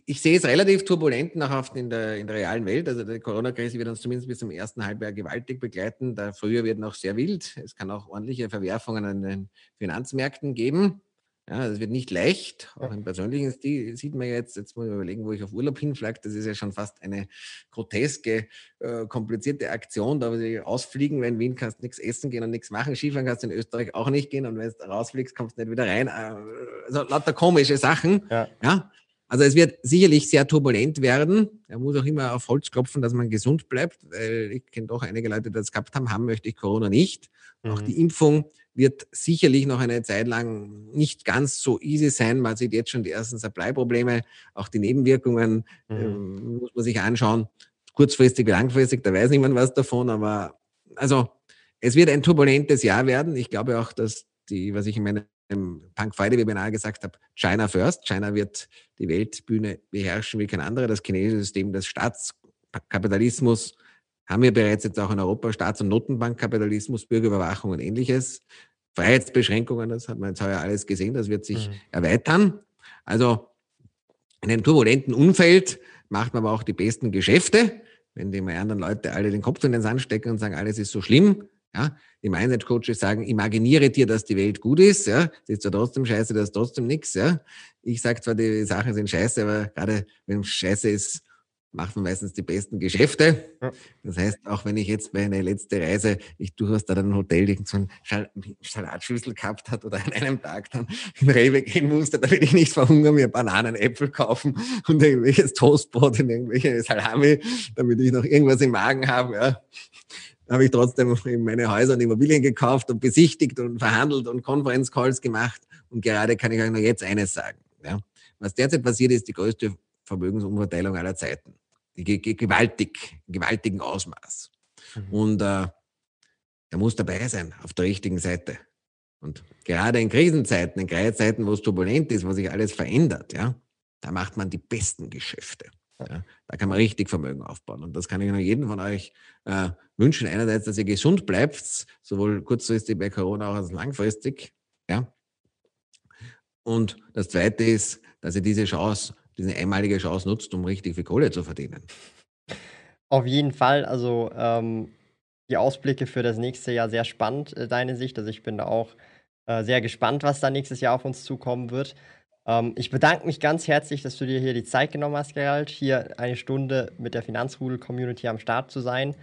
ich sehe es relativ turbulent nachher in der, in der realen Welt. Also die Corona-Krise wird uns zumindest bis zum ersten Halbjahr gewaltig begleiten. Der Frühjahr wird noch sehr wild. Es kann auch ordentliche Verwerfungen an den Finanzmärkten geben. Ja, das wird nicht leicht. Auch im persönlichen Stil sieht man jetzt, jetzt muss ich überlegen, wo ich auf Urlaub hinfliege. Das ist ja schon fast eine groteske, äh, komplizierte Aktion. Da will ich ausfliegen, weil in Wien kannst du nichts essen gehen und nichts machen. Skifahren kannst du in Österreich auch nicht gehen. Und wenn du rausfliegst, kommst du nicht wieder rein. Also lauter komische Sachen. Ja. ja. Also es wird sicherlich sehr turbulent werden. Er muss auch immer auf Holz klopfen, dass man gesund bleibt, weil ich kenne doch einige Leute, die das gehabt haben, haben möchte ich Corona nicht. Mhm. Auch die Impfung wird sicherlich noch eine Zeit lang nicht ganz so easy sein. Man sieht jetzt schon die ersten Supply-Probleme, auch die Nebenwirkungen mhm. äh, muss man sich anschauen. Kurzfristig, langfristig, da weiß niemand was davon, aber also es wird ein turbulentes Jahr werden. Ich glaube auch, dass die, was ich in meinem Punk Friday Webinar gesagt habe, China first. China wird die Weltbühne beherrschen wie kein anderer. Das chinesische System des Staatskapitalismus haben wir bereits jetzt auch in Europa Staats- und Notenbankkapitalismus, Bürgerüberwachung und ähnliches. Freiheitsbeschränkungen, das hat man jetzt heuer alles gesehen, das wird sich mhm. erweitern. Also in einem turbulenten Umfeld macht man aber auch die besten Geschäfte, wenn die anderen Leute alle den Kopf in den Sand stecken und sagen, alles ist so schlimm. Ja, die Mindset-Coaches sagen, imaginiere dir, dass die Welt gut ist. Ja, das ist zwar trotzdem scheiße, das ist trotzdem nichts. Ja, ich sage zwar, die Sachen sind scheiße, aber gerade wenn es scheiße ist, macht man meistens die besten Geschäfte. Ja. Das heißt, auch wenn ich jetzt meine letzte Reise, ich durchaus da ein Hotel so einen Salatschüssel gehabt hat oder an einem Tag dann in Rewe gehen musste, da will ich nicht verhungern, mir Bananen, Äpfel kaufen und irgendwelches Toastbrot und irgendwelche Salami, damit ich noch irgendwas im Magen habe. Ja. Da habe ich trotzdem meine Häuser und Immobilien gekauft und besichtigt und verhandelt und Konferenzcalls gemacht. Und gerade kann ich euch nur jetzt eines sagen. Ja. Was derzeit passiert, ist die größte Vermögensumverteilung aller Zeiten gewaltig, gewaltigen Ausmaß. Mhm. Und äh, er muss dabei sein, auf der richtigen Seite. Und gerade in Krisenzeiten, in Zeiten, wo es turbulent ist, wo sich alles verändert, ja, da macht man die besten Geschäfte. Ja, da kann man richtig Vermögen aufbauen. Und das kann ich nur jedem von euch äh, wünschen. Einerseits, dass ihr gesund bleibt, sowohl kurzfristig bei Corona als auch langfristig. Ja. Und das Zweite ist, dass ihr diese Chance diese einmalige Chance nutzt, um richtig viel Kohle zu verdienen. Auf jeden Fall. Also ähm, die Ausblicke für das nächste Jahr sehr spannend, äh, deine Sicht. Also ich bin da auch äh, sehr gespannt, was da nächstes Jahr auf uns zukommen wird. Ähm, ich bedanke mich ganz herzlich, dass du dir hier die Zeit genommen hast, Gerald, hier eine Stunde mit der Finanzrudel-Community am Start zu sein.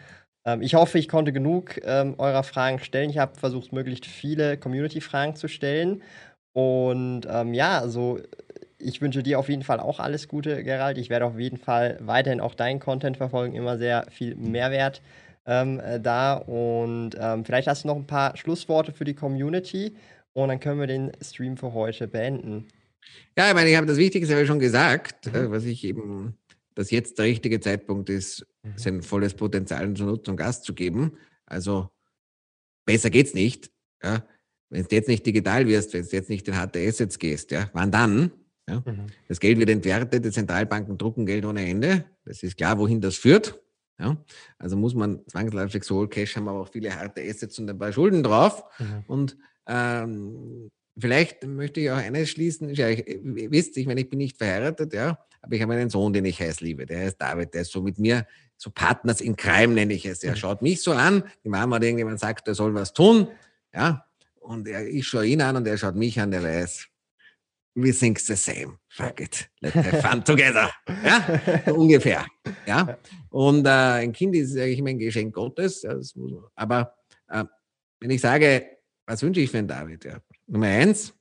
Ähm, ich hoffe, ich konnte genug ähm, eurer Fragen stellen. Ich habe versucht, möglichst viele Community-Fragen zu stellen. Und ähm, ja, also ich wünsche dir auf jeden Fall auch alles Gute, Gerald. Ich werde auf jeden Fall weiterhin auch deinen Content verfolgen, immer sehr viel Mehrwert ähm, äh, da. Und ähm, vielleicht hast du noch ein paar Schlussworte für die Community und dann können wir den Stream für heute beenden. Ja, ich meine, ich habe das Wichtigste ja schon gesagt, mhm. äh, was ich eben, dass jetzt der richtige Zeitpunkt ist, mhm. sein volles Potenzial zur Nutzung Gas zu geben. Also besser geht's nicht. Ja. Wenn du jetzt nicht digital wirst, wenn du jetzt nicht in HTS jetzt gehst, ja, wann dann? Ja? Mhm. Das Geld wird entwertet, die Zentralbanken drucken Geld ohne Ende. Das ist klar, wohin das führt. Ja? Also muss man zwangsläufig so Cash haben aber auch viele harte Assets und ein paar Schulden drauf. Mhm. Und ähm, vielleicht möchte ich auch eines schließen. Ja, ich, ihr wisst, ich meine, ich bin nicht verheiratet, ja, aber ich habe einen Sohn, den ich heiß liebe. Der heißt David, der ist so mit mir, so Partners in Crime nenne ich es. Er mhm. schaut mich so an, die Mama hat irgendjemand sagt, er soll was tun, ja, und er, ich schaue ihn an und er schaut mich an, der weiß, we think the same. Fuck it. Let's [LAUGHS] have fun together. Ja, so ungefähr. Ja, und äh, ein Kind ist eigentlich immer ein Geschenk Gottes. aber äh, wenn ich sage, was wünsche ich für einen David? Ja? Nummer eins,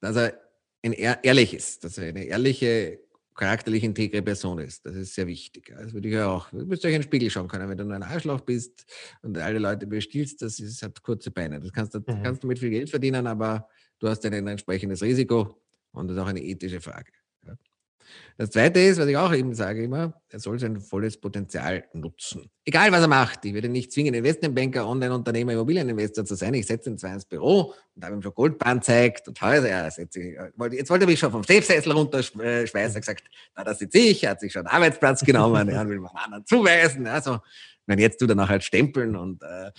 dass er ein ehrlich ist, dass er eine ehrliche, charakterlich integre Person ist. Das ist sehr wichtig. Das würde ich ja auch. Du müsst euch in den Spiegel schauen können. Wenn du nur ein Arschloch bist und alle Leute bestiehlst, das ist, hat kurze Beine. Das kannst, du, mhm. kannst du mit viel Geld verdienen, aber du hast ein entsprechendes Risiko und das ist auch eine ethische Frage. Das zweite ist, was ich auch eben sage immer, er soll sein volles Potenzial nutzen. Egal was er macht. Ich würde nicht zwingen, Investmentbanker, Online-Unternehmer, Immobilieninvestor zu sein. Ich setze ihn zwar ins Büro und habe ihm schon Goldbahn zeigt und Häuser. Ja, jetzt wollte er mich schon vom Chefsessel runterschmeißen, gesagt, na, das sitze ich, er hat sich schon einen Arbeitsplatz genommen, er will man anderen zuweisen. Also, wenn jetzt tut er nachher halt stempeln und äh,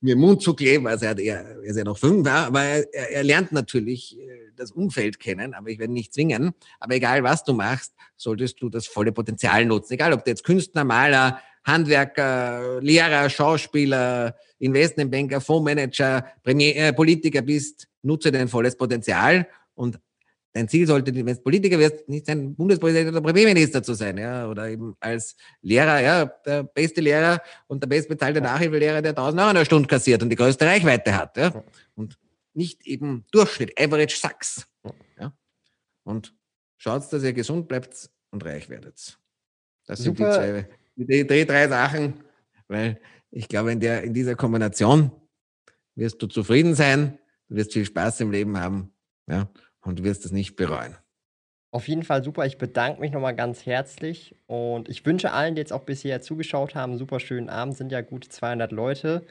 mir im Mund zu kleben, also er, eher, er ist ja noch fünf, aber er, er lernt natürlich äh, das Umfeld kennen, aber ich werde nicht zwingen. Aber egal was du machst, solltest du das volle Potenzial nutzen. Egal, ob du jetzt Künstler, Maler, Handwerker, Lehrer, Schauspieler, Investmentbanker, Fondsmanager, Premier, äh, Politiker bist, nutze dein volles Potenzial und Dein Ziel sollte, wenn du Politiker wirst, nicht sein, Bundespräsident oder Premierminister zu sein, ja, oder eben als Lehrer, ja, der beste Lehrer und der bestbezahlte Nachhilfelehrer, der 1000 Euro in der Stunde kassiert und die größte Reichweite hat, ja. Und nicht eben Durchschnitt, Average Sucks, ja. Und schaut, dass ihr gesund bleibt und reich werdet. Das sind Super. die zwei, die, die drei Sachen, weil ich glaube, in der, in dieser Kombination wirst du zufrieden sein, du wirst viel Spaß im Leben haben, ja und du wirst es nicht bereuen. Auf jeden Fall super. Ich bedanke mich nochmal ganz herzlich und ich wünsche allen, die jetzt auch bisher zugeschaut haben, einen super schönen Abend. Sind ja gut 200 Leute.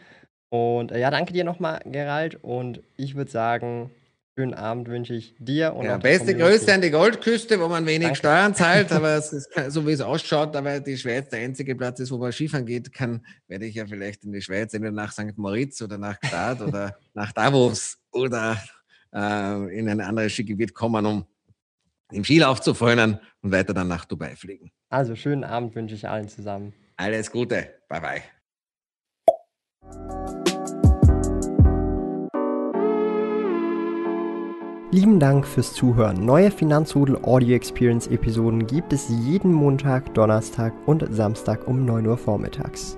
Und äh, ja, danke dir nochmal, Gerald. Und ich würde sagen, schönen Abend wünsche ich dir und ja, beste Grüße an die Goldküste, wo man wenig danke. Steuern zahlt, aber es [LAUGHS] ist, so wie es ausschaut, aber die Schweiz der einzige Platz ist, wo man Skifahren geht kann, werde ich ja vielleicht in die Schweiz entweder nach St. Moritz oder nach Gstaad oder [LAUGHS] nach Davos oder äh, in ein anderes Skigebiet kommen, um im Skilauf zu frönen und weiter dann nach Dubai fliegen. Also schönen Abend wünsche ich allen zusammen. Alles Gute. Bye bye. Lieben Dank fürs Zuhören. Neue Finanzrudel Audio Experience Episoden gibt es jeden Montag, Donnerstag und Samstag um 9 Uhr vormittags.